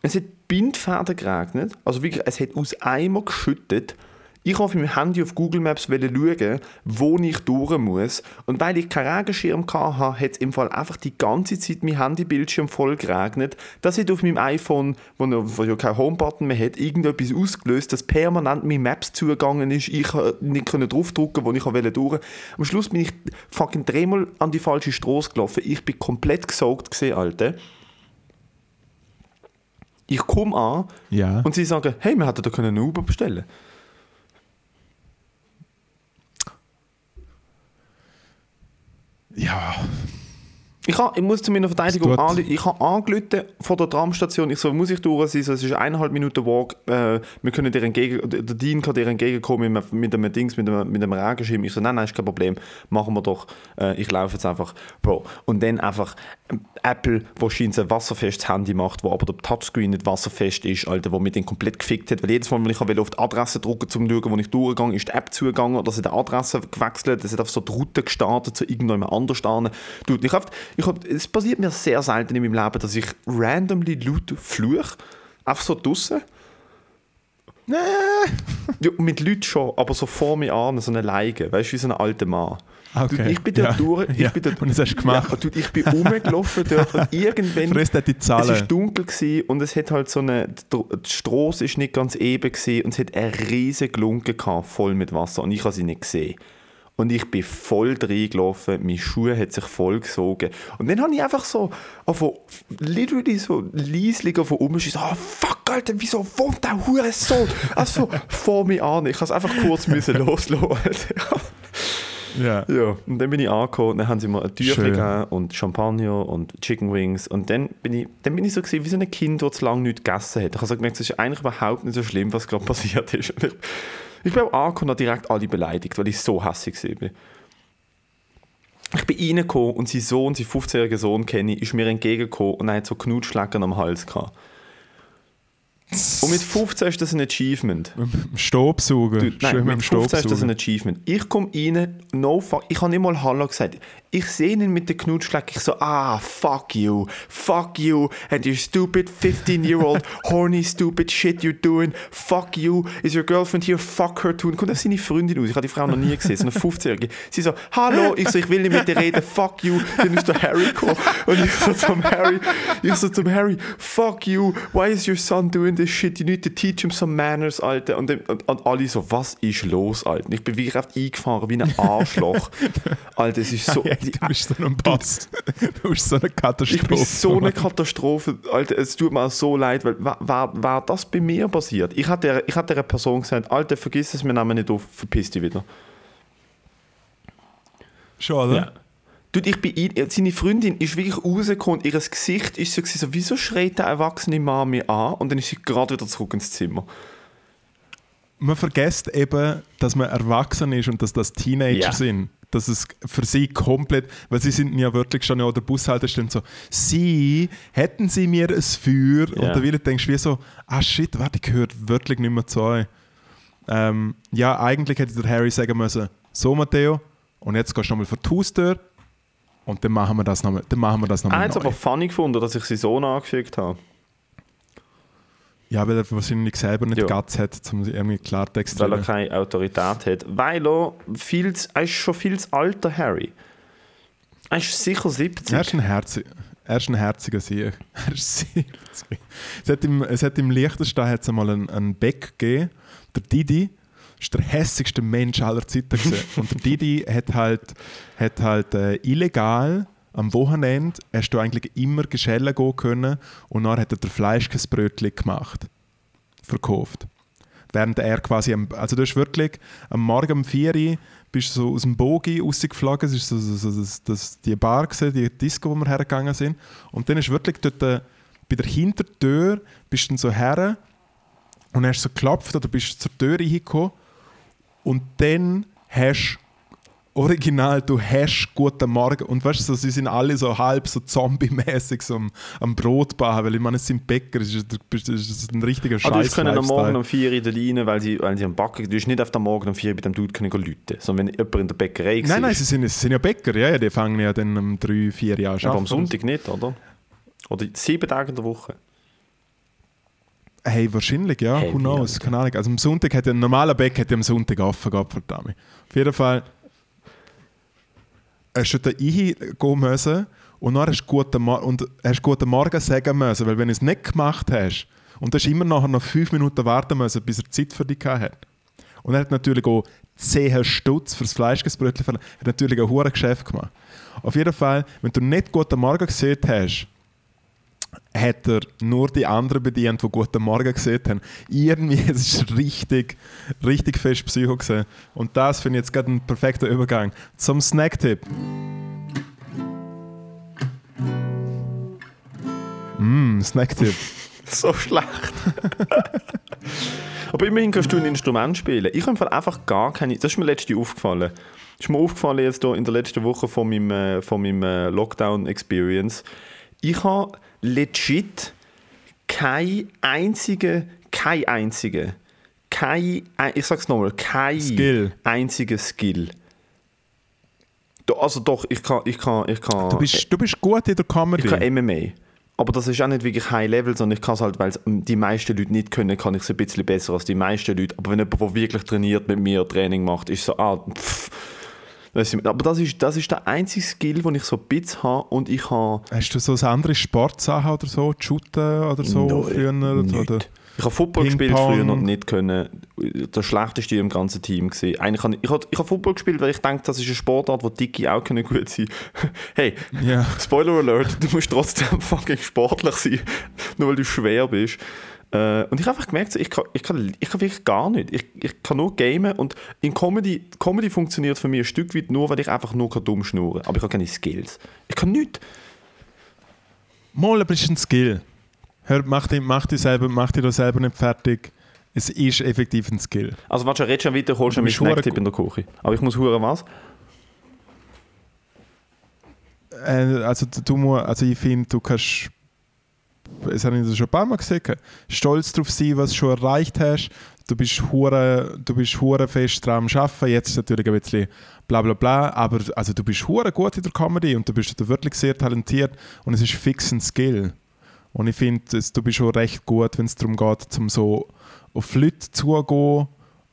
Es hat Bindfäden geregnet. Also wirklich, es hat aus Eimer geschüttet. Ich habe auf meinem Handy auf Google Maps schauen, wo ich durch muss. Und weil ich keinen Regenschirm hatte, hat es im Fall einfach die ganze Zeit mein Handybildschirm voll geregnet. Das hat auf meinem iPhone, wo, wo ja kein Homebutton mehr hat, irgendetwas ausgelöst, dass permanent mein Maps zugegangen ist. Ich konnte nicht draufdrücken, wo ich wollte durch. Am Schluss bin ich fucking dreimal an die falsche Straße gelaufen. Ich bin komplett gesaugt Alter. Ich komme an
Ja.
und sie sagen, hey, wir hätten da können einen Uber bestellen
ja.
Ich, ha, ich muss zu meiner Verteidigung anrufen. Ich habe angerufen vor der Tramstation. Ich so, muss ich durch sein? So, Es ist eineinhalb Minuten Walk. Äh, wir können dir entgegen, der Dean kann dir entgegenkommen mit, mit einem Dings, mit einem, mit einem Regenschirm. Ich so, nein, nein, ist kein Problem. Machen wir doch. Äh, ich laufe jetzt einfach. Bro. Und dann einfach ähm, Apple, wo scheint ein wasserfestes Handy macht, wo aber der Touchscreen nicht wasserfest ist, Alter, wo mich dann komplett gefickt hat. Weil jedes Mal, wenn ich auf die Adresse drücken, um zu schauen, wo ich durchgegangen ist die App zugegangen oder sie die Adresse gewechselt, es hat auf so die Route gestartet zu irgendjemand anders stehen. Dude, ich hab, ich hab, es passiert mir sehr selten in meinem Leben, dass ich randomly laut fluche. Einfach so draussen. Ja, mit Leuten schon, aber so vor mir an, so eine Leige, weißt du, wie so ein alter Mann.
Okay.
Dude, ich bin dort
Ja.
durch, ich
Ja.
bin dort,
Und das hast du gemacht.
Ja, dude, ich bin rumgelaufen dort und irgendwann...
Frisst die Zahlen.
Es war dunkel gewesen und es hat halt so eine, die Straße ist nicht ganz eben gewesen und es hat eine riesige Glunke gehabt, voll mit Wasser und ich habe sie nicht gesehen. Und ich bin voll reingelaufen, meine Schuhe hat sich voll gesogen. Und dann habe ich einfach so, einfach literally so leislich von oben so, oh fuck, Alter, wieso wohnt der Hurensohn? Also vor mir an. Ich habe es einfach kurz müssen loslassen.
Ja.
Ja, und dann bin ich angekommen, dann haben sie mir ein Tüchlein gegeben und Champagner und Chicken Wings und dann bin ich, dann bin ich so gewesen, wie so ein Kind, das zu lange nichts gegessen hat. Ich habe so gemerkt, es ist eigentlich überhaupt nicht so schlimm, was gerade passiert ist. Und ich, ich bin auch angekommen und direkt alle beleidigt, weil ich so hässlich war. Ich bin reingekommen und sein Sohn, sein 15-jähriger Sohn, kenne ich, ist mir entgegengekommen und er hat so Knutschlecken am Hals gehabt. Und mit 15 ist das ein Achievement.
Staubsauger.
Du, nein,
Schön mit
mit 15 ist das ein Achievement. Ich komme rein, no fuck, ich habe nicht mal Hallo gesagt. Ich sehe ihn mit der Knutschlecke, ich so, ah, fuck you, fuck you, and your stupid 15-year-old horny stupid shit you're doing, fuck you, is your girlfriend here, fuck her tun. Kommt auf seine Freundin aus, ich habe die Frau noch nie gesehen, so eine 15-Jährige. Sie so, hallo, ich so, ich will nicht mit dir reden, fuck you. Dann ist der Harry gekommen und ich so zum Harry, ich so zum Harry, fuck you, why is your son doing this shit, you need to teach him some manners, Alter. Und, dann, und, und alle so, was ist los, Alter? Und ich bin wirklich einfach eingefahren wie ein Arschloch. Alter, es ist so...
Ja, du bist so ein Boss. Du bist so eine Katastrophe.
Ich bin so eine Katastrophe, Alter, es tut mir auch so leid, weil war, war, das bei mir passiert? Ich hatte ich hatte der Person gesagt, Alter, vergiss es, wir nehmen nicht auf, verpiss dich wieder.
Schon, oder?
Dude, ich bin ein, seine Freundin ist wirklich rausgekommen, ihr Gesicht ist so, gewesen, so wieso schreit der erwachsene Mann mich an? Und dann ist sie gerade wieder zurück ins Zimmer.
Man vergisst eben, dass man erwachsen ist und dass das Teenager
Ja.
sind. Dass es für sie komplett, weil sie sind ja wirklich schon an der Bushaltestelle so, sie, hätten sie mir ein Feuer?
Ja.
Und da will denkst du wie so, ah shit, warte, ich gehört wirklich nicht mehr zu euch. Ähm, ja, eigentlich hätte der Harry sagen müssen, so Matteo, und jetzt gehst du nochmal vor die Haustür und dann machen wir das nochmal, dann machen wir das
Er
nochmal
hat es
neu.
aber funny gefunden, dass ich seinen Sohn angefügt habe.
Ja, weil er wahrscheinlich selber nicht
Ja.
Guts hat, um irgendwie Klartext zu
Weil er keine Autorität hat. Weil er, viel, zu- er ist schon viel zu alter Harry. Er ist sicher 70.
Er ist ein, Herzi er ist ein herziger Sieg. Er ist 70. Es hat im, es hat im Liechtenstein hat's einmal einen, einen Beck gegeben, der Didi. ist der hässigste Mensch aller Zeiten. Und der Didi hat halt, hat halt äh, illegal am Wochenende hast du eigentlich immer Geschellen gehen können und dann hat er der Fleischkäsebrötchen gemacht. Verkauft. Während er quasi, am, also du hast wirklich am Morgen um 4 Uhr bist du so aus dem Bogi rausgeflogen, es ist so, so, so das, die Bar, gewesen, die Disco, wo wir hergegangen sind. Und dann ist wirklich dort äh, bei der Hintertür, bist du dann so her und hast so geklopft oder bist zur Tür reingekommen und dann hast du original, du hast guten Morgen. Und weißt du, so, sie sind alle so halb so zombie-mäßig so am, am Brot bauen, weil ich meine, es sind Bäcker, das ist, das ist ein richtiger Scheiß.
Aber du können am Morgen um 4 Uhr rein, weil sie, weil sie am Backen, du hast nicht auf den Morgen um 4 Uhr bei dem Dude können läuten, sondern wenn jemand in der Bäckerei
Nein, nein, sie sind, sie sind ja Bäcker, ja, ja, die fangen ja dann um 3, 4 Jahre
an. Aber am Sonntag nicht, oder? Oder sieben Tage in der Woche.
Hey, wahrscheinlich, ja, hey, who knows, keine Ahnung. Also am Sonntag hätte ein normaler Bäcker hätte am Sonntag offen gehabt, verdammt. Auf jeden Fall hast du da reingehen müssen und dann hast du guten, und hast guten Morgen sagen müssen, weil wenn du es nicht gemacht hast und hast immer nachher noch fünf Minuten warten müssen, bis er Zeit für dich hat. Und er hat natürlich auch 10 Stutz fürs Fleischgesbrötchen, er hat natürlich ein hohes Geschäft gemacht. Auf jeden Fall, wenn du nicht guten Morgen gesehen hast, hat er nur die anderen bedient, die Guten Morgen gesehen haben. Irgendwie, es ist richtig, richtig fest Psycho gesehen. Und das finde ich jetzt gerade ein perfekter Übergang zum Snacktipp. Mmm, Snacktipp.
so schlecht. Aber immerhin kannst du ein Instrument spielen. Ich habe einfach gar keine. Das ist mir letztens aufgefallen. Das ist mir aufgefallen jetzt in der letzten Woche von meinem, äh, von meinem äh, Lockdown-Experience. Ich habe legit kein einziger, kein einziger, kein, ich sag's nochmal, kein Skill. einziger Skill. Also doch, ich kann, ich kann, ich kann.
Du bist, du bist gut in der Comedy.
Ich kann MMA. Aber das ist auch nicht wirklich High Level, sondern ich kann es halt, weil es die meisten Leute nicht können, kann ich es ein bisschen besser als die meisten Leute. Aber wenn jemand, der wirklich trainiert, mit mir Training macht, ist so, ah, pff, aber das ist, das ist der einzige Skill, den ich so ein bisschen habe und ich habe...
Hast du so andere Sportsachen oder so, Shooten oder so no, früher? Oder?
Ich habe Football gespielt früher und nicht können. Der schlechteste im ganzen Team gesehen. Eigentlich habe, ich, habe, ich habe Football gespielt, weil ich denke, das ist eine Sportart, wo Dickie auch können gut sein. hey, yeah. Spoiler Alert, du musst trotzdem fucking sportlich sein, nur weil du schwer bist. Äh, und ich habe einfach gemerkt, ich kann, ich, kann, ich kann wirklich gar nicht. Ich, ich kann nur gamen und in Comedy, Comedy funktioniert für mich ein Stück weit nur, weil ich einfach nur dumm schnurren kann. Aber ich habe keine Skills. Ich kann nichts.
Mal, aber es ist ein Skill. Hör, mach dich, mach dich selber, mach dich selber nicht fertig. Es ist effektiv ein Skill.
Also, warte, redest schon weiter, holst du einen Snacktipp in der Küche. Aber ich muss hören, was?
Äh, also, du musst, also ich finde, du kannst das habe ich schon ein paar Mal gesagt, stolz darauf sein, was du schon erreicht hast. Du bist hure, du bist hure fest dran am Arbeiten. Jetzt ist natürlich ein bisschen bla bla bla, aber also du bist hure gut in der Comedy und du bist wirklich sehr talentiert und es ist fix ein Skill. Und ich finde, du bist schon recht gut, wenn es darum geht, zum so auf Leute zugehen.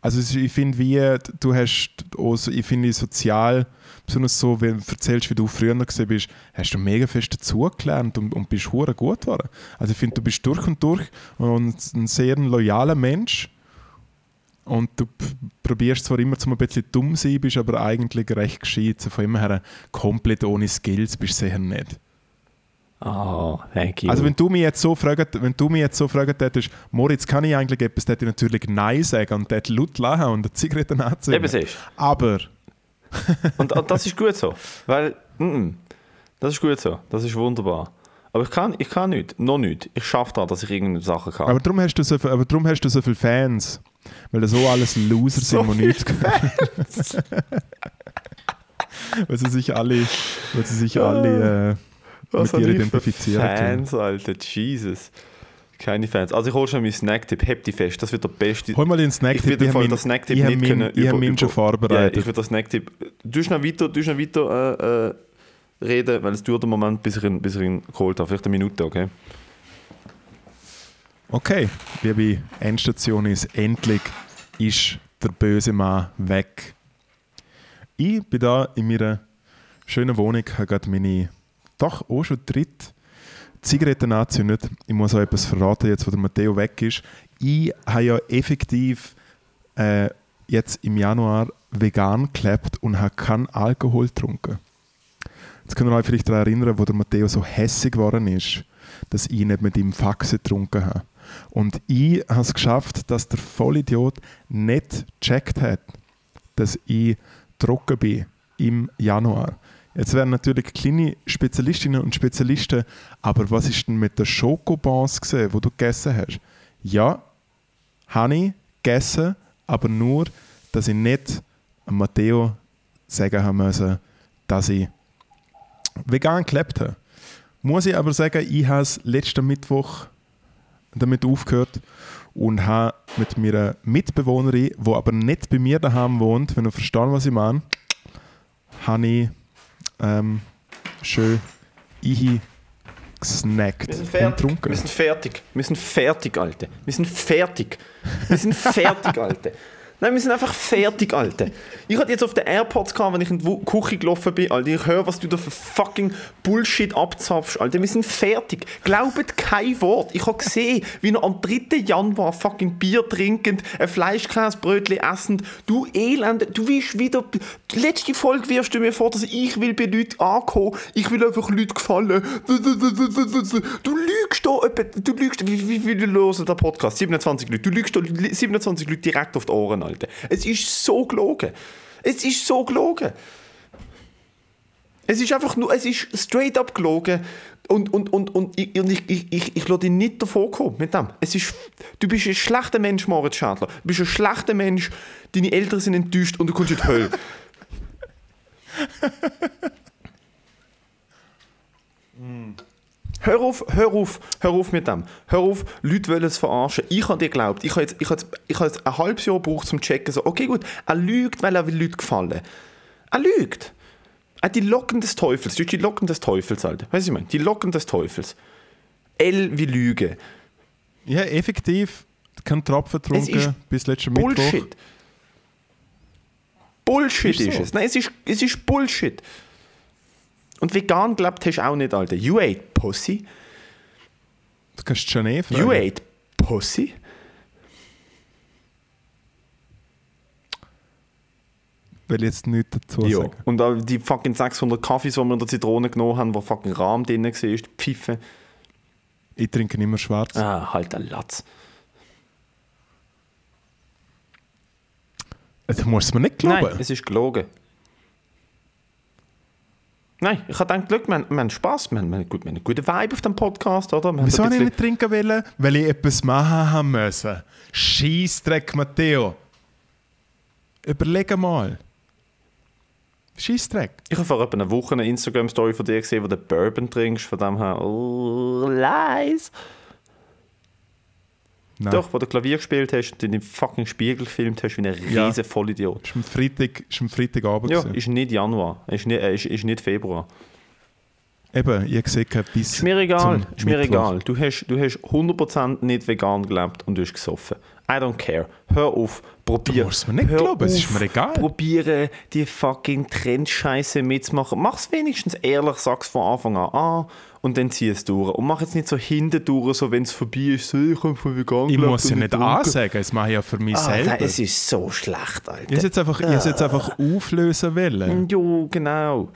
Also ich finde, wie du hast, also ich finde sozial besonders so, wenn du erzählst, wie du früher gesehen bist, hast du mega fest dazugelernt und, und bist hure gut geworden. Also ich finde, du bist durch und durch und ein sehr loyaler Mensch und du probierst zwar immer zu ein bisschen dumm sein, bist aber eigentlich recht gescheit. Von immer her komplett ohne Skills bist du sicher nicht.
Oh, thank you.
Also wenn du mich jetzt so fragst, wenn du mich jetzt so fragst hättest, Moritz, kann ich eigentlich etwas, hätte ich natürlich Nein sagen und dort laut lachen und eine Zigarette anzünden.
Eben
Aber
und, und, das ist gut so. Weil, mm, das ist gut so. Das ist wunderbar. Aber ich kann, ich kann nicht, noch nicht. Ich schaffe da, dass ich irgendeine Sachen kann.
Aber darum hast du so, aber darum hast du so viele Fans. Weil da so alles Loser sind, so die nichts können. weil sie sich alle, weil sie sich alle äh, mit dir identifizieren
Fans, Alter, Jesus. Keine Fans. Also ich hole schon meinen Snacktipp. Heb die fest. Das wird der beste.
Hol mal den Snacktipp.
Ich würde den Snacktipp nicht
mein, können. Ich habe ihn schon vorbereitet.
Ja, ich würde den Snacktipp. Du noch weiter, du noch weiter äh, äh, reden, weil es dauert einen Moment, bis ich ihn, bis ich ihn geholt habe. Vielleicht eine Minute, okay?
Okay, liebe Endstation ist, endlich ist der böse Mann weg. Ich bin da in meiner schönen Wohnung, habe gerade meine doch auch schon dritte Zigaretten anzündet, ich muss auch etwas verraten, jetzt wo der Matteo weg ist. Ich habe ja effektiv äh, jetzt im Januar vegan gelebt und habe keinen Alkohol getrunken. Jetzt können wir euch vielleicht daran erinnern, wo der Matteo so hässig geworden ist, dass ich nicht mit ihm Faxe getrunken habe. Und ich habe es geschafft, dass der Vollidiot nicht gecheckt hat, dass ich trocken bin im Januar. Jetzt werden natürlich kleine Spezialistinnen und Spezialisten, aber was ist denn mit den Schokobons gesehen, wo du gegessen hast? Ja, habe ich gegessen, aber nur, dass ich nicht Matteo sagen haben müssen, dass ich vegan gelebt habe. Muss ich aber sagen, ich habe es letzten Mittwoch damit aufgehört und habe mit meiner Mitbewohnerin, die aber nicht bei mir daheim wohnt, wenn du verstehst, was ich meine, habe ich ähm, schön gesnackt
Wir sind
und getrunken.
Wir sind fertig. Wir sind fertig, Alte. Wir sind fertig. Wir sind fertig, Alte. Nein, wir sind einfach fertig, Alte. Ich hatte jetzt auf den AirPods gehabt, wenn ich in die Küche gelaufen bin, Alter. Ich höre, was du da für fucking Bullshit abzapfst, Alter. Wir sind fertig. Glaubet kein Wort. Ich habe gesehen, wie noch am 3. Januar fucking Bier trinkend, ein Fleischkäsebrötchen essend. Du Elende, du willst wieder... Die letzte Folge wirfst du mir vor, dass ich will bei Leuten ankommen. Ich will einfach Leuten gefallen. Du lügst da, du lügst, wie, wie viele hören den Podcast? 27 Leute. Du lügst da 27 Leute direkt auf die Ohren, Alter. Es ist so gelogen. Es ist so gelogen. Es ist einfach nur, es ist straight up gelogen. Und, und, und, und, ich, und ich, ich, ich, ich lasse dich nicht davon kommen mit dem. Es ist, du bist ein schlechter Mensch, Moritz Schadler. Du bist ein schlechter Mensch, deine Eltern sind enttäuscht und du kommst in die Hölle. Hör auf, hör auf, hör auf mit dem. Hör auf, Leute wollen es verarschen. Ich habe dir geglaubt. Ich habe jetzt, ich habe jetzt, ich habe jetzt ein halbes Jahr gebraucht, um zu checken, so, okay gut, er lügt, weil er will Leuten gefallen. Er lügt. Er die Locken des Teufels. Du hast die Locken des Teufels, Alter. Weißt du, was ich meine? Die Locken des Teufels. L wie Lüge.
Ja, effektiv keinen Tropfen getrunken bis letzten Mittwoch.
Bullshit. Bullshit
Ist
ist,
so.
es. Nein, es ist, es ist Bullshit. Und vegan gelebt hast du auch nicht, Alter. You ate Pussy.
Du kannst Janet fragen.
You ate Pussy.
Will jetzt nichts dazu
Ja.
sagen.
Und die fucking 600 Kaffees, die wir in der Zitrone genommen haben, wo fucking Rahm drin war, die Pfeife.
Ich trinke immer schwarz.
Ah, halt ein Latz.
Das musst du mir nicht glauben.
Nein, es ist gelogen. Nein, ich habe gedacht, wir, wir haben Spass, wir haben, wir haben gut- wir haben einen guten Vibe auf dem Podcast, oder? Wir
Wieso habe ich
bisschen-
nicht trinken wollen? Weil ich etwas machen haben müssen. Scheissdreck, Matteo. Überleg mal. Scheissdreck.
Ich habe vor etwa einer Woche eine Instagram-Story von dir gesehen, wo du Bourbon trinkst, von dem her, oh, lies.
Nein.
Doch, wo du Klavier gespielt hast und in den fucking Spiegel gefilmt hast, wie ein
Ja.
riesen Vollidiot.
War am Freitag, ist am Freitagabend.
Ja,
gewesen.
ist nicht Januar, ist nicht, äh, ist, ist nicht Februar.
Eben, ich sehe kein bis
Ist mir egal, ist mir
Mittwoch.
egal. Du hast, du hast 100% nicht vegan gelebt und du hast gesoffen. I don't care. Hör auf, probier.
Du musst mir nicht
hör
glauben, es ist mir egal.
Probiere die fucking Trendscheiße mitzumachen. Mach's wenigstens ehrlich, sag's von Anfang an an und dann zieh es durch. Und mach jetzt nicht so hinten durch, so wenn es vorbei ist, so, ich habe von vegan
Ich muss ja nicht ansagen, das mache ich ja für mich
Ah,
selber.
nein, es ist so schlecht, Alter.
ich jetzt einfach, ich es jetzt einfach auflösen wollen.
Jo, genau.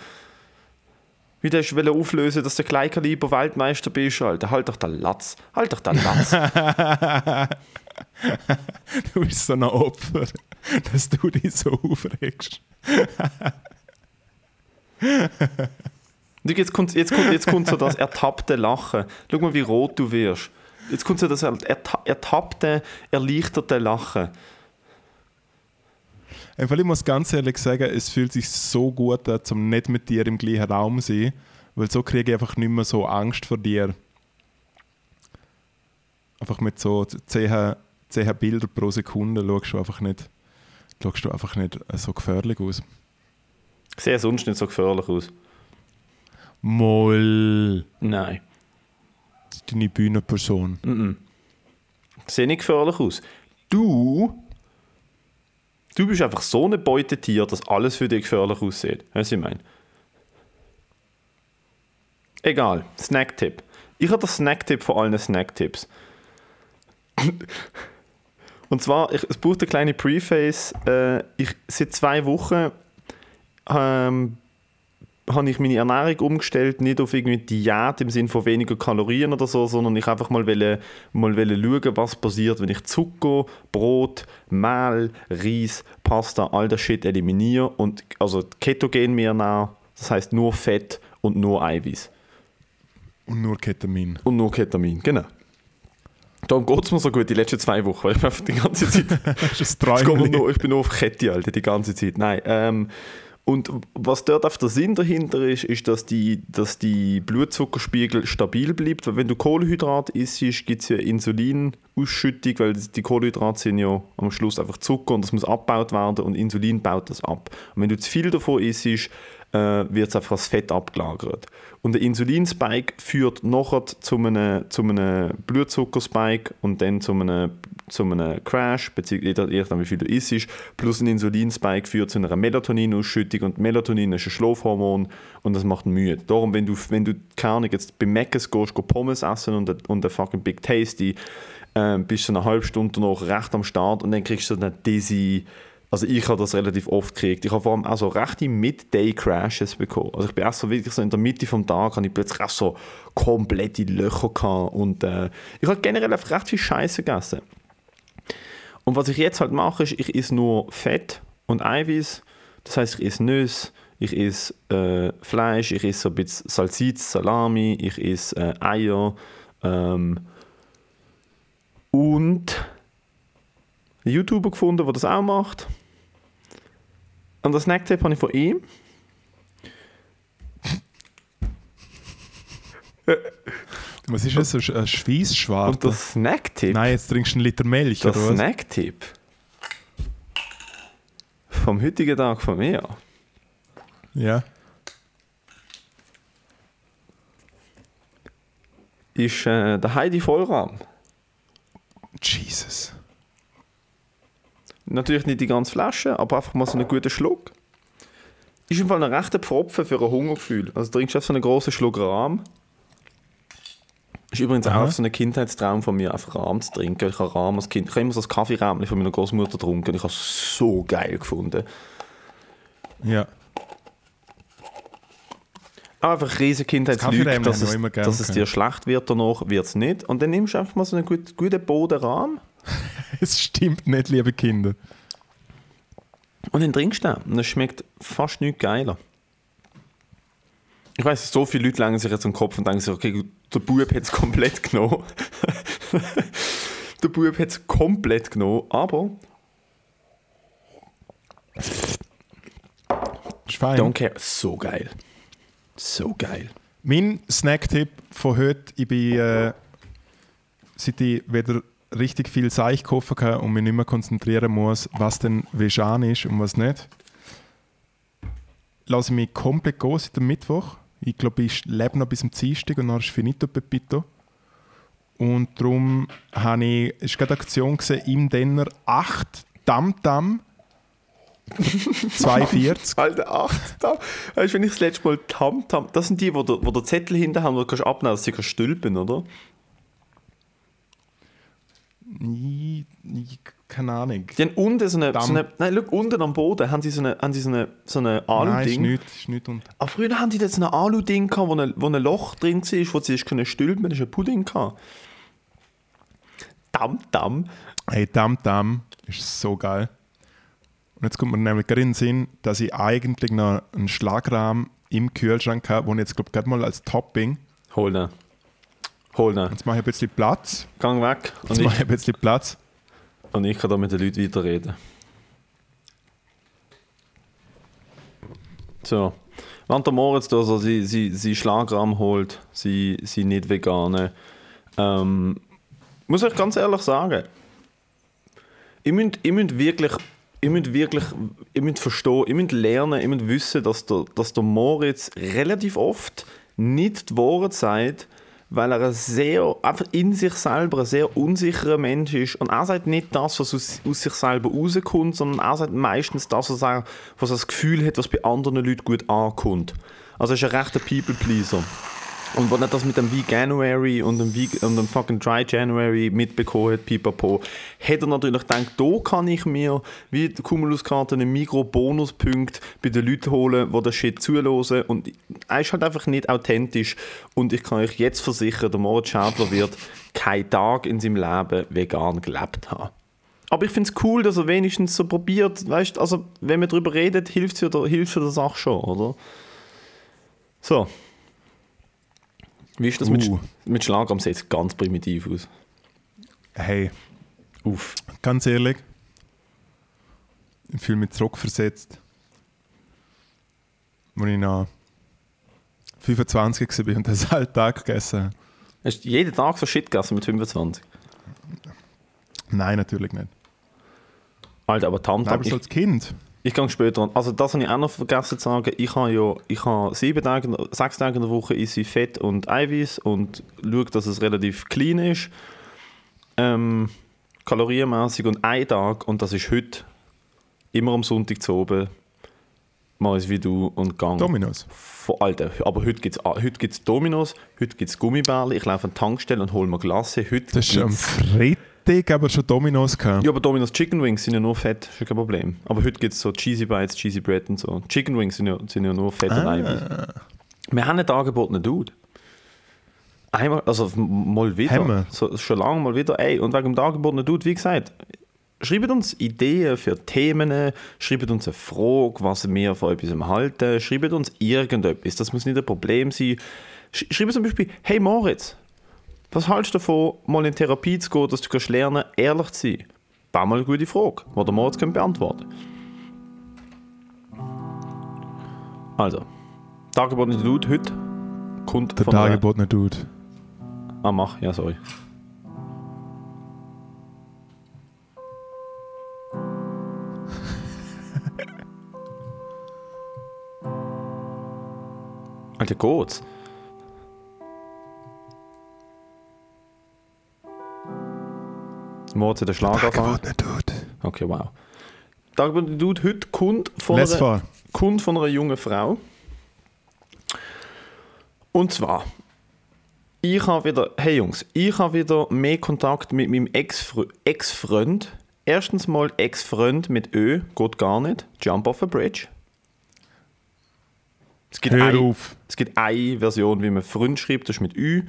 Wie du hast auflösen, dass du Kleinkaliber Weltmeister bist, Alter. Halt doch den Latz. Halt doch den Latz.
Du bist so ein Opfer, dass du dich so aufregst.
Jetzt kommt, jetzt, kommt, jetzt kommt so das ertappte Lachen. Schau mal, wie rot du wirst. Jetzt kommt so das erta ertappte, erleichterte Lachen.
Einfach, ich muss ganz ehrlich sagen, es fühlt sich so gut an, um nicht mit dir im gleichen Raum zu sein, weil so kriege ich einfach nicht mehr so Angst vor dir. Einfach mit so 10, 10 Bildern pro Sekunde schaust du einfach nicht, schaust du einfach nicht so gefährlich aus.
Ich sehe sonst nicht so gefährlich aus.
Moll,
Nein.
das ist deine Bühnenperson.
Ich sehe nicht gefährlich aus. Du. Du bist einfach so ein Beutetier, dass alles für dich gefährlich aussieht. Weißt du, ich meine? Egal, Snacktipp. Ich habe den Snacktipp von allen Snacktipps. Und zwar, ich, es braucht eine kleine Preface. Äh, ich, seit zwei Wochen ähm, habe ich meine Ernährung umgestellt, nicht auf irgendwie Diät im Sinne von weniger Kalorien oder so, sondern ich einfach mal wollte, mal wollte schauen, was passiert, wenn ich Zucker, Brot, Mehl, Reis, Pasta, all das Shit eliminiere und also ketogen mir nach, das heißt nur Fett und nur Eiweiß.
Und nur Ketamin.
Und nur Ketamin, genau. Darum geht es mir so gut die letzten zwei Wochen, weil ich bin einfach die ganze Zeit...
das
geht nur, ich bin nur auf Kette, Alter, die ganze Zeit. Nein. Ähm, und was dort auf der Sinn dahinter ist, ist, dass die, dass die Blutzuckerspiegel stabil bleibt. Weil wenn du Kohlenhydrat isst, gibt es ja Insulinausschüttung, weil die Kohlenhydrate sind ja am Schluss einfach Zucker und das muss abgebaut werden und Insulin baut das ab. Und wenn du zu viel davon isst, wird es einfach als Fett abgelagert. Und der Insulinspike führt nachher zu einem, zu einem Blutzuckerspike und dann zu einem, zu einem Crash, beziehungsweise je nachdem, wie viel du isst, plus ein Insulinspike führt zu einer Melatoninausschüttung und Melatonin ist ein Schlafhormon und das macht müde. Darum, wenn du, wenn du keine Ahnung, jetzt bei Mc's gehst, go Pommes essen und, und ein fucking Big Tasty, äh, bist du eine halbe Stunde noch recht am Start und dann kriegst du dann diese also ich habe das relativ oft gekriegt. Ich habe vor allem auch so rechte Mid-Day-Crashes bekommen. Also ich bin erst so wirklich so in der Mitte vom Tag, habe ich plötzlich auch so komplette Löcher gehabt und äh, ich habe generell einfach recht viel Scheiße gegessen. Und was ich jetzt halt mache, ist, ich esse nur Fett und Eiweiß. Das heißt, ich esse Nüsse, ich esse äh, Fleisch, ich esse so ein bisschen Salsitz, Salami, ich esse äh, Eier ähm, und YouTuber gefunden, der das auch macht. Und das Snacktape habe ich von ihm.
Was ist das? Ein
Und
Schweissschwarz?
das Snacktipp,
Nein, jetzt trinkst du einen Liter Milch,
das
oder was?
Snacktipp vom heutigen Tag von mir
Ja.
ist äh, der Heidi Vollrahm.
Jesus.
Natürlich nicht die ganze Flasche, aber einfach mal so einen guten Schluck. Ist im Fall ein rechter Pfropfen für ein Hungergefühl. Also trinkst du einfach so einen großen Schluck Rahm. Ist übrigens
Aha.
auch so ein Kindheitstraum von mir, einfach Rahm zu trinken. Ich habe Rahm als Kind, ich habe immer so das Kaffeerahmchen von meiner Großmutter getrunken. Ich habe es so geil gefunden.
Ja.
Aber einfach riesen Kindheitslüge, dass, es,
auch
dass es dir schlecht wird danach, wird es nicht. Und dann nimmst du einfach mal so einen gut, guten Bodenrahm
Es stimmt nicht, liebe Kinder.
und dann trinkst du den. Und es schmeckt fast nicht geiler. Ich weiß, so viele Leute langen sich jetzt am Kopf und denken sich, okay, der Bub hat es komplett genommen. der Bub hat es komplett genommen, aber
fein.
don't care. So geil. So geil.
Mein Snacktipp von heute, ich bin, äh, seit ich wieder richtig viel Seich kaufen kann und mich nicht mehr konzentrieren muss, was denn vegan ist und was nicht, lasse ich mich komplett gehen seit dem Mittwoch. Ich glaube, ich lebe noch bis zum Dienstag und dann ist finito pepito. Und darum habe ich, es gerade eine Aktion gesehen, im Denner 8 Tam-Tam 240.
Alter, acht Tam. Weißt du, wenn ich das letzte Mal Tam Tam. Das sind die, wo der, wo der Zettel hinter haben, wo du kannst abnehmen dass sie kannst stülpen, oder?
Ich, ich, keine Ahnung.
Die haben unten so eine. So eine nein, schau, unten am Boden haben sie so eine, haben sie so eine, so eine
Nein, ist
Alu-Ding.
nicht, ist nicht unter.
Aber früher haben die da so ein Alu-Ding gehabt, wo ein, wo ein Loch drin war, wo sie es können stülpen, das ist ein Pudding gehabt. Tam Tam.
Hey, Dam Dam ist so geil. Und jetzt kommt mir nämlich gerade in den Sinn, dass ich eigentlich noch einen Schlagrahmen im Kühlschrank habe, wo ich jetzt glaube gerade mal als Topping.
Hol den. Hol den.
Jetzt mache ich ein bisschen Platz.
Gang weg. Und
Jetzt mache ich
ich,
ein bisschen Platz.
und ich kann da mit den Leuten weiterreden. So. Während der Moritz da so sie, sie, sie Schlagrahmen holt, sie, sie nicht vegane, ähm, muss ich ganz ehrlich sagen, ihr müsst, ihr müsst wirklich, ihr müsst wirklich, ihr müsst verstehen, ihr müsst lernen, ihr müsst wissen, dass der, dass der Moritz relativ oft nicht die Wahrheit sagt, weil er ein sehr, einfach in sich selber ein sehr unsicherer Mensch ist. Und er sagt nicht das, was aus, aus sich selber rauskommt, sondern er sagt meistens das, was er, was er das Gefühl hat, was bei anderen Leuten gut ankommt. Also er ist ein rechter People-Pleaser. Und wenn er das mit dem Veganuary und dem, Ve und dem fucking Dry January mitbekommen hat, pipapo, hat er natürlich gedacht, da kann ich mir wie die Cumulus-Karte einen Mikro-Bonuspunkt bei den Leuten holen, die das Shit zulassen. Und er ist halt einfach nicht authentisch. Und ich kann euch jetzt versichern, der Moritz Schädler wird keinen Tag in seinem Leben vegan gelebt haben. Aber ich finde es cool, dass er wenigstens so probiert, weißt also wenn man darüber redet, hilft es ja der, der Sache schon, oder? So. Wie ist das mit,
Uh.
Sch- mit Schlagrahm? Sieht ganz primitiv aus.
Hey,
Uff.
ganz ehrlich, ich fühle mich zurückversetzt, als ich noch 25 war und das halt Tag gegessen habe.
Hast du jeden Tag so Shit gegessen mit 25?
Nein, natürlich nicht.
Alter, aber Tamtam,
aber so als Kind.
Ich gehe später an. Also das habe ich auch noch vergessen zu sagen. Ich habe ja ich habe sieben Tage, sechs Tage in der Woche esse ich Fett und Eiweiß und schaue, dass es relativ clean ist. Ähm, kalorienmäßig und ein Tag, und das ist heute, immer am Sonntag zu oben, mal es wie du und gang.
Dominos.
Von Alter, aber heute gibt es heute gibt's Dominos, heute gibt es Gummibärle, ich laufe an die Tankstelle und hole mir Glasse. Heute
Das ist am
gibt's-
Freitag aber schon Dominos gehabt.
ja, aber Domino's Chicken Wings sind ja nur Fett, ist ja kein Problem. Aber heute gibt es so Cheesy Bites, Cheesy Bread und so. Chicken Wings sind ja, sind ja nur Fett und Eiweiß. Wir haben ein angebotenen Dude. Einmal, also mal wieder. So, schon lange mal wieder. Ey, und wegen dem angebotenen Dude, wie gesagt, schreibt uns Ideen für Themen, schreibt uns eine Frage, was wir von etwas halten, schreibt uns irgendetwas. Das muss nicht ein Problem sein. Sch schreibt zum Beispiel, hey Moritz, was hältst du davon, mal in Therapie zu gehen, dass du kannst lernen, ehrlich zu sein? Bau mal eine gute Frage, die der Moritz kann beantworten Also, der angebotene Dude heute kommt
Der
einer-
dargebotene Dude.
Ah, mach, ja, sorry. Alter, geht's? Mord der Schlaganfall.
Dargebotene Dude.
Okay, wow. Der angebotene Dude heute kommt von
Les
einer,
vor.
kommt von einer jungen Frau. Und zwar, ich habe wieder, hey Jungs, ich habe wieder mehr Kontakt mit meinem Ex-Fre- Ex-Freund. Erstens mal Ex-Freund mit Ö, geht gar nicht. Jump off a bridge. Es gibt,
Hör
ein,
auf.
es gibt eine Version, wie man Freund schreibt, das ist mit Ü.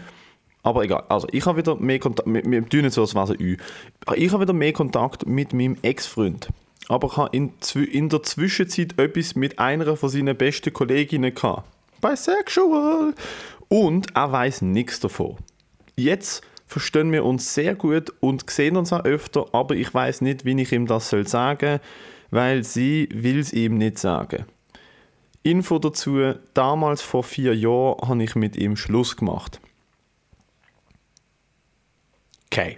Aber egal, also ich habe wieder mehr Kontakt, wir, wir tun nicht so, als wäre Ü. Ich habe wieder mehr Kontakt mit meinem Ex-Freund. Aber ich habe in, in der Zwischenzeit etwas mit einer von seinen besten Kolleginnen gehabt. Bisexual! Und er weiß nichts davon. Jetzt verstehen wir uns sehr gut und sehen uns auch öfter, aber ich weiß nicht, wie ich ihm das soll sagen, weil sie will es ihm nicht sagen. Info dazu, damals vor vier Jahren habe ich mit ihm Schluss gemacht. Okay.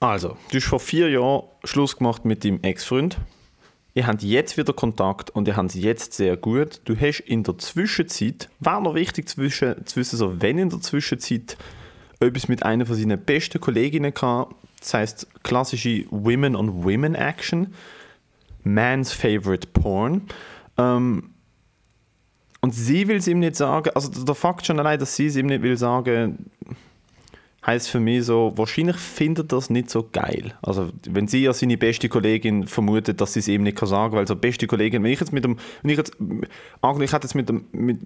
Also, du hast vor vier Jahren Schluss gemacht mit deinem Ex-Freund. Ihr habt jetzt wieder Kontakt und ihr habt jetzt sehr gut. Du hast in der Zwischenzeit, war noch wichtig zu wissen, so, wenn in der Zwischenzeit etwas mit einer von seinen besten Kolleginnen gehabt, das heißt klassische Women on Women Action, Man's Favorite Porn. Ähm, und sie will es ihm nicht sagen, also der Fakt schon allein, dass sie es ihm nicht will sagen, heißt für mich so, wahrscheinlich findet er das nicht so geil. Also wenn sie ja seine beste Kollegin vermutet, dass sie es ihm nicht kann sagen, weil so beste Kollegin, wenn ich jetzt mit dem, wenn ich jetzt, angenommen, ich hätte jetzt mit dem, mit,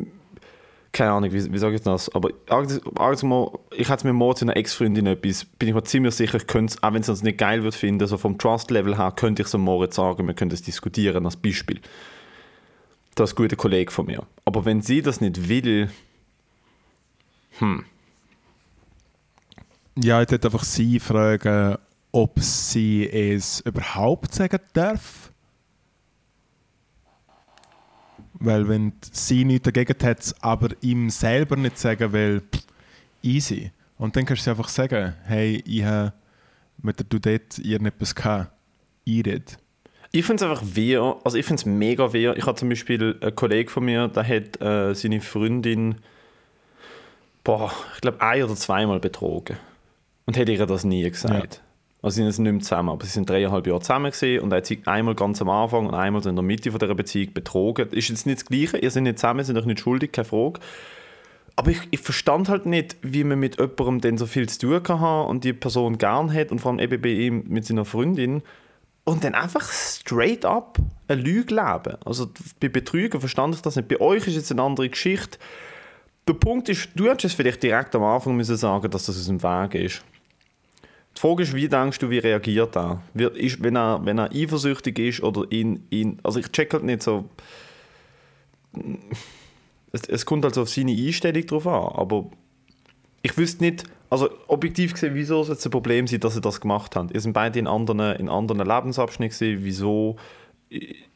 keine Ahnung, wie, wie sage ich das, aber ich hätte mit Mord einer Ex-Freundin etwas, bin ich mir ziemlich sicher, ich könnte es, auch wenn sie es nicht geil würde finden, so vom Trust-Level her, könnte ich so Moritz sagen, wir können das diskutieren als Beispiel. Das ist ein guter Kollege von mir. Aber wenn sie das nicht will,
Ja, ich würde einfach sie fragen, ob sie es überhaupt sagen darf. Weil wenn sie nichts dagegen hat, aber ihm selber nicht sagen will, easy. Und dann kannst du einfach sagen, hey, ich habe mit der Dudette irgendetwas gehabt. Eat it.
Ich finde es einfach wehr, also ich finde es mega wehr. Ich habe zum Beispiel einen Kollegen von mir, der hat äh, seine Freundin, boah, ich glaube ein oder zweimal betrogen. Und hätte ihr das nie gesagt. Also sie sind nicht mehr zusammen, aber sie sind dreieinhalb Jahre zusammen gewesen und er hat sie einmal ganz am Anfang und einmal in der Mitte von dieser Beziehung betrogen. Ist jetzt nicht das Gleiche, ihr seid nicht zusammen, sind euch nicht schuldig, keine Frage. Aber ich, ich verstand halt nicht, wie man mit jemandem denn so viel zu tun kann und die Person gern hat und vor allem eben bei ihm mit seiner Freundin und dann einfach straight up eine Lüge leben. Also bei Betrügen verstand ich das nicht. Bei euch ist jetzt eine andere Geschichte. Der Punkt ist, du hättest es vielleicht direkt am Anfang müssen sagen, dass das aus dem Weg ist. Die Frage ist, wie denkst du, wie reagiert er? Ist, wenn er? Wenn er eifersüchtig ist oder ihn, ihn also ich check halt nicht so es, es kommt also auf seine Einstellung drauf an, aber ich wüsste nicht, also objektiv gesehen, wieso es jetzt ein Problem sein, dass sie das gemacht haben. Ihr sind beide in anderen, in anderen Lebensabschnitten wieso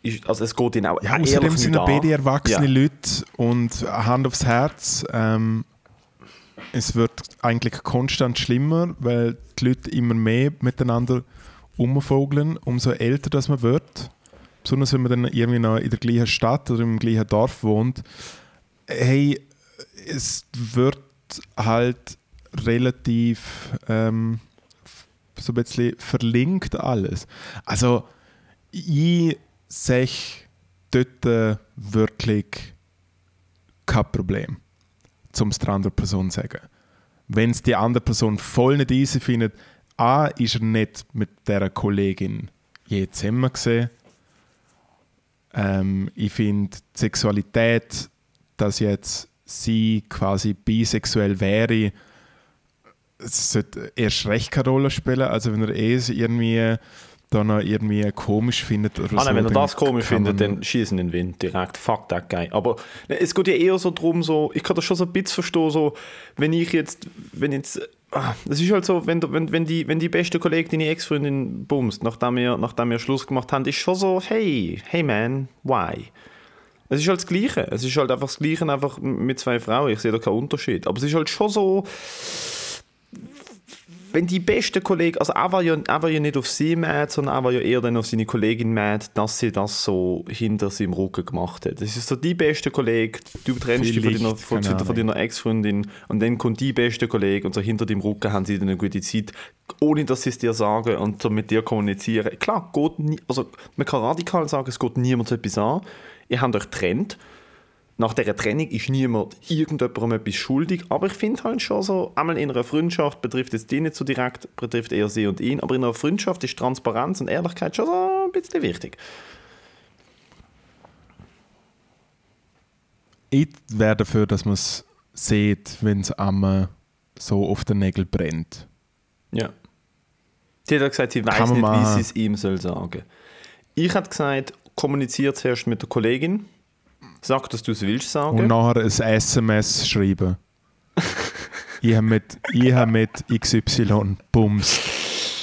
ist, also es geht ihnen auch
ja, außerdem sind beide erwachsene ja. Leute und Hand aufs Herz, ähm, es wird eigentlich konstant schlimmer, weil die Leute immer mehr miteinander umvogeln, umso älter das man wird. Besonders wenn man dann irgendwie noch in der gleichen Stadt oder im gleichen Dorf wohnt, hey, es wird halt relativ ähm, so ein bisschen verlinkt alles. Also ich sehe dort wirklich kein Problem, um es der anderen Person zu sagen. Wenn es die andere Person voll nicht easy findet, A, ist er nicht mit dieser Kollegin je zusammen gesehen. Ähm, ich finde, Sexualität dass jetzt sie quasi bisexuell wäre, es sollte erst recht keine Rolle spielen. Also wenn er eh irgendwie da noch irgendwie komisch findet oder
ah, nein, so. wenn er das komisch findet, dann schießen den Wind direkt. Fuck that guy. Aber ne, es geht ja eher so darum, so, ich kann das schon so ein bisschen verstehen, so, wenn ich jetzt, wenn jetzt, ah, es ist halt so, wenn, wenn, wenn, die, wenn die beste Kollegin deine Ex-Freundin bumst, nachdem wir, nachdem wir Schluss gemacht haben, ist schon so, hey, hey man, why? Es ist halt das Gleiche. Es ist halt einfach das Gleiche einfach mit zwei Frauen. Ich sehe da keinen Unterschied. Aber es ist halt schon so, wenn die beste Kollegin, also er war, ja, er war ja nicht auf sie mad, sondern er war ja eher dann auf seine Kollegin mad, dass sie das so hinter seinem Rücken gemacht hat. Das ist so die beste Kollegin, du trennst dich von deiner, von, von deiner Ex-Freundin und dann kommt die beste Kollegin und so hinter dem Rücken haben sie dann eine gute Zeit, ohne dass sie es dir sagen und so mit dir kommunizieren. Klar, geht nie, also man kann radikal sagen, es geht niemand etwas an, ihr habt euch getrennt. Nach dieser Trennung ist niemand irgendjemandem etwas schuldig, aber ich finde halt schon so, einmal in einer Freundschaft betrifft es die nicht so direkt, betrifft eher sie und ihn, aber in einer Freundschaft ist Transparenz und Ehrlichkeit schon so ein bisschen wichtig.
Ich wäre dafür, dass man es sieht, wenn es einmal so auf den Nägeln brennt.
Ja. Sie hat gesagt, sie weiß nicht, wie sie es ihm soll sagen. Ich hätte gesagt, kommuniziere zuerst mit der Kollegin, sag, dass du es willst sagen.
Und nachher ein SMS schreiben. ich habe mit, hab mit XY bums.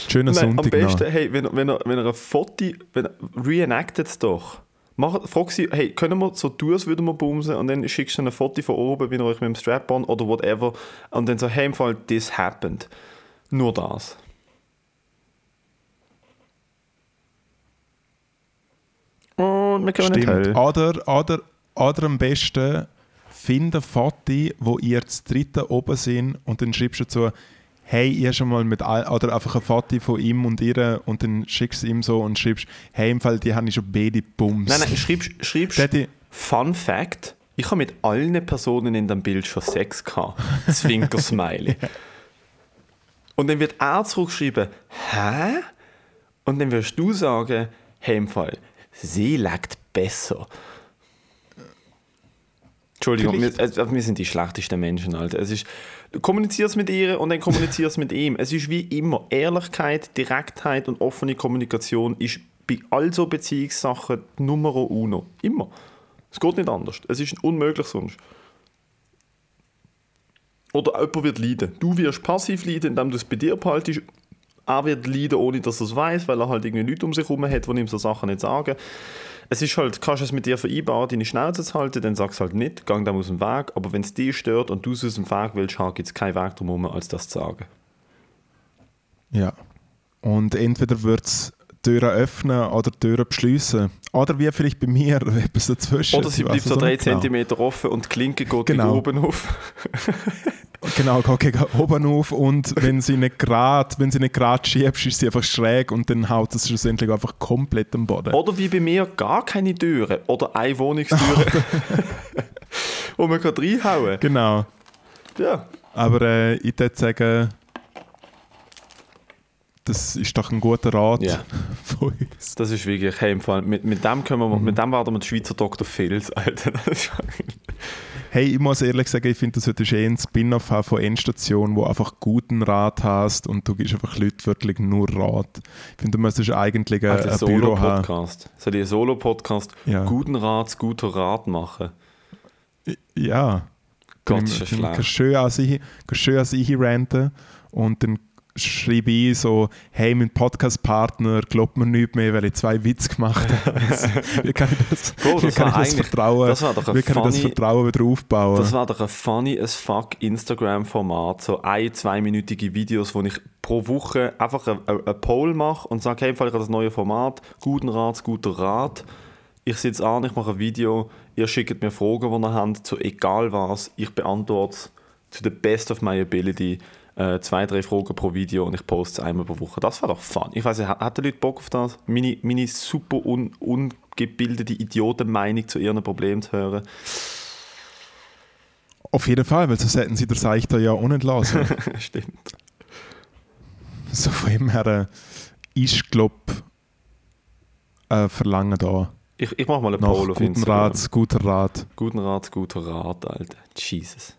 Schöner Nein, Sonntag
Am besten, noch. hey, wenn, wenn, er, wenn er ein Foto, wenn, reenactet es doch. Mach, frag sie, hey, können wir so tun, als würden wir bumsen und dann schickst du ein Foto von oben, wie ihr euch mit dem Strap-on oder whatever und dann so, hey, im Fall, this happened. Nur das. Und wir können
Stimmt. Oder, oder, oder am besten finde ein Foto, wo ihr zu dritten oben sind und dann schreibst du dazu, hey, ihr schon mal mit all, oder einfach ein Foto von ihm und ihr und dann schickst du ihm so und schreibst, hey, im Fall, die haben ich schon beide Bums.
Nein, nein, schreibst, schreibst Fun Fact, ich habe mit allen Personen in dem Bild schon Sex gehabt. Zwinker-Smiley. und dann wird er zurückschreiben, hä? Und dann wirst du sagen, hey, im Fall, sie leckt besser. Entschuldigung, wir, also wir, sind die schlechtesten Menschen. Alter. Es ist, du kommunizierst mit ihr und dann kommunizierst mit ihm. Es ist wie immer Ehrlichkeit, Direktheit und offene Kommunikation ist bei all so Beziehungssachen Numero uno. Immer. Es geht nicht anders. Es ist unmöglich sonst. Oder jemand wird leiden. Du wirst passiv leiden, indem du es bei dir behaltest er wird leiden, ohne dass er es weiß, weil er halt irgendwie Leute um sich herum hat, die ihm so Sachen nicht sagen. Es ist halt, kannst du es mit dir vereinbaren, deine Schnauze zu halten, dann sagst du halt nicht, gang da aus dem Weg, aber wenn es dich stört und du es aus dem Weg willst gibt es keinen Weg drumherum, als das zu sagen.
Ja. Und entweder wird es Türen öffnen oder Türen beschließen. Oder wie vielleicht bei mir, etwas dazwischen.
Oder sie bleibt so drei. Zentimeter offen und die Klinke geht genau. oben auf.
Genau, geht gegen oben auf und wenn sie nicht gerade, wenn sie nicht gerade schiebst, ist sie einfach schräg und dann haut es schlussendlich einfach komplett am Boden.
Oder wie bei mir gar keine Türe oder eine Wohnungstüre, wo man kann reinhauen
Genau.
Ja.
Aber äh, ich würde sagen, das ist doch ein guter Rat
Ja.
von uns.
Das ist wirklich, hey, im Fall, mit, mit dem können wir, mit dem werden wir den Schweizer Dr. Phils, Alter. Das
Hey, ich muss ehrlich sagen, ich finde, du solltest eh einen Spin-off haben von Endstation, wo einfach guten Rat hast und du gibst einfach Leuten wirklich nur Rat. Ich finde, du müsstest eigentlich ein,
Alter,
ein Büro haben.
Solo-Podcast. Soll ich einen Solo-Podcast
Ja.
guten Rat, guter Rat machen?
Ja.
Gott, ist das
schön an sich, schön an sich ranten und dann schreibe ich so, hey, mein Podcast-Partner glaubt mir nicht mehr, weil ich zwei Witze gemacht habe. wie kann ich das,
Bro, das
kann ich das Vertrauen,
das war doch ein
wie kann ich das
funny-
Vertrauen wieder aufbauen?
Das war doch ein funny as fuck Instagram-Format. So ein-, zweiminütige Videos, wo ich pro Woche einfach ein, ein, ein Poll mache und sage, hey, ich habe das neue Format, guten Rat, guter Rat. Ich sitze an, ich mache ein Video, ihr schickt mir Fragen, die ihr habt, zu egal was. Ich beantworte es to the best of my ability. Äh, zwei, drei Fragen pro Video und ich poste es einmal pro Woche. Das war doch fun. Ich weiß nicht, hat- hat die Leute Bock auf das? Meine, meine super un, ungebildete Idiotenmeinung zu ihren Problemen zu hören?
Auf jeden Fall, weil sonst hätten sie der Seichter ja auch nicht lassen.
Stimmt.
so von dem her äh, ist, glaube äh, Verlangen da.
Ich, ich mache mal einen Poll auf
guten
Instagram.
Rat, guter Rat.
Guten Rat, guter Rat, Alter. Jesus.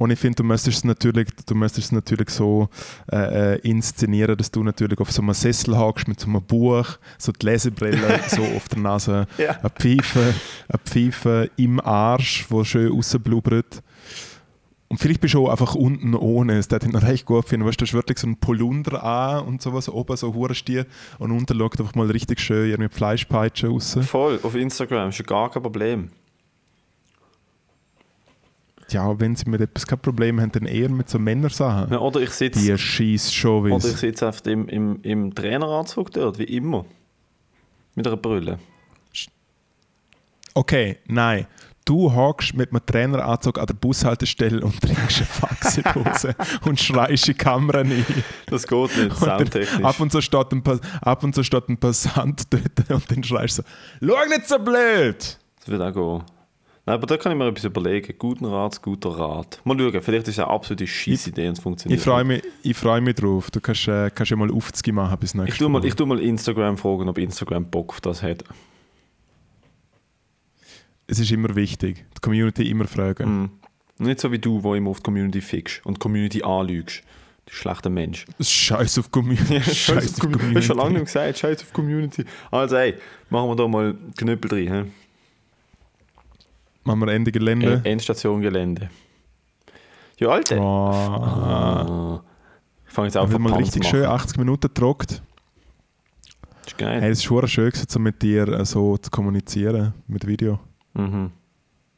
Und ich finde, du müsstest es natürlich, du müsstest es natürlich so äh, äh, inszenieren, dass du natürlich auf so einem Sessel hakst mit so einem Buch, so die Lesebrille so auf der Nase,
Ja.
eine Pfeife, eine Pfeife im Arsch, wo schön rausblubbert. Und vielleicht bist du auch einfach unten ohne. Das würde ich noch recht gut finden. Weißt du, hast wirklich so einen Polunder an und sowas, oben so Hurenstier und unten schaut einfach mal richtig schön irgendwie Fleischpeitsche raus.
Voll, auf Instagram ist ja gar kein Problem.
Ja, wenn sie mit etwas kein Problem haben, dann eher mit so Männersachen.
Ja, oder ich sitze
Die schießt schon
oder ich
wie
sitz einfach im, im, im Traineranzug dort, wie immer. Mit einer Brille.
Okay, nein. Du hockst mit einem Traineranzug an der Bushaltestelle und trinkst eine Fax in die Hose und schreist in die Kamera rein.
Das geht nicht,
Und
soundtechnisch.
ab, und so steht ein, Pas- ab und so steht ein Passant dort und dann schreist du so: Schau nicht so blöd!
Das wird auch gehen. Nein, aber da kann ich mir etwas überlegen. Guten Rat, guter Rat. Mal schauen, vielleicht ist es eine absolute Scheissidee und es funktioniert.
Ich freue mich, ich freu mich drauf. Du kannst, äh, kannst ja mal 50 machen bis nächstes
Ich tue, mal,
Mal.
ich tue mal Instagram fragen, ob Instagram Bock auf das hat.
es ist immer wichtig, die Community immer fragen.
Mhm. Nicht so wie du, wo immer auf die Community fickst und die Community anlügst. Du schlechter Mensch.
Scheiß auf Community. Scheiß auf
Community. Hast du schon lange gesagt, Scheiß auf Community. Also ey, machen wir da mal Knüppel drin. He?
Machen wir Ende Gelände.
Endstation Gelände. Ja, Alter.
Oh,
Ah. Ich fange jetzt
ich
an,
habe mal
Panz
richtig schön
machen.
80 Minuten gedruckt.
Ist geil.
Hey, es ist schon schön, gewesen, so mit dir äh, so zu kommunizieren mit Video.
Mhm.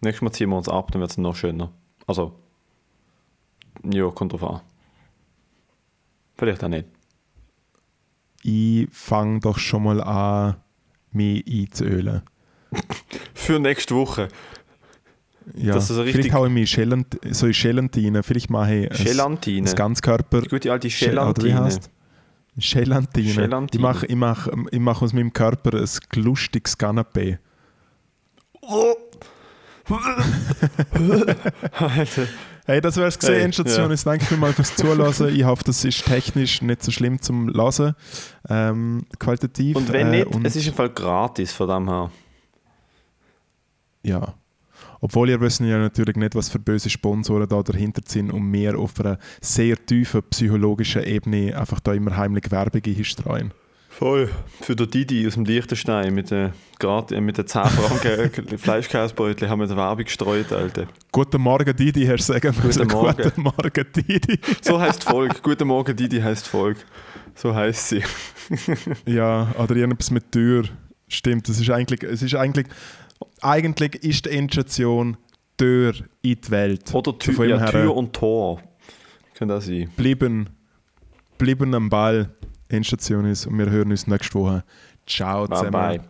Nächstes Mal ziehen wir uns ab, dann wird es noch schöner. Also, ja, kommt drauf an. Vielleicht auch nicht.
Ich fange doch schon mal an, mich einzuölen.
Für nächste Woche.
Ja,
Dass du so
vielleicht haue ich mich Schellant so in Gelantine. Vielleicht mache ich ein,
Gelantine.
ein Ganzkörper.
Die gute alte
Schel- oder wie
Gelantine.
heißt Gelantine.
Gelantine.
Ich mache ich mach, ich mach aus meinem Körper ein lustiges Canapé.
Alter.
Hey, das wär's gesehen,
Hey,
Endstation.
ja.
Jetzt danke vielmals fürs Zuhören. Ich hoffe, das ist technisch nicht so schlimm zum Hören. Ähm, qualitativ.
Und wenn
äh,
nicht,
und,
es ist im Fall gratis von dem her.
Ja. Obwohl ihr wissen ja natürlich nicht, was für böse Sponsoren da dahinter sind und mir auf einer sehr tiefen psychologischen Ebene einfach da immer heimlich Werbung einstreuen.
Voll. Für den Didi aus dem Liechtenstein mit den, grad, äh, mit den 10 Franken Fleischkäsebeutel haben wir die Werbung gestreut, Alter.
Guten Morgen, Didi, Herr Sagen.
Guten Morgen.
Guten Morgen, Didi.
So heißt Volk. Guten Morgen, Didi heißt Volk. So heißt sie.
Ja, oder irgendwas mit Tür. Stimmt, es ist eigentlich, es ist eigentlich, eigentlich ist die Endstation Tür in die Welt.
Oder Tür, ja, Tür und Tor. Könnte das sein.
bleiben, bleiben am Ball. Endstation ist und wir hören uns nächste Woche. Ciao
Bye
zusammen.
bye.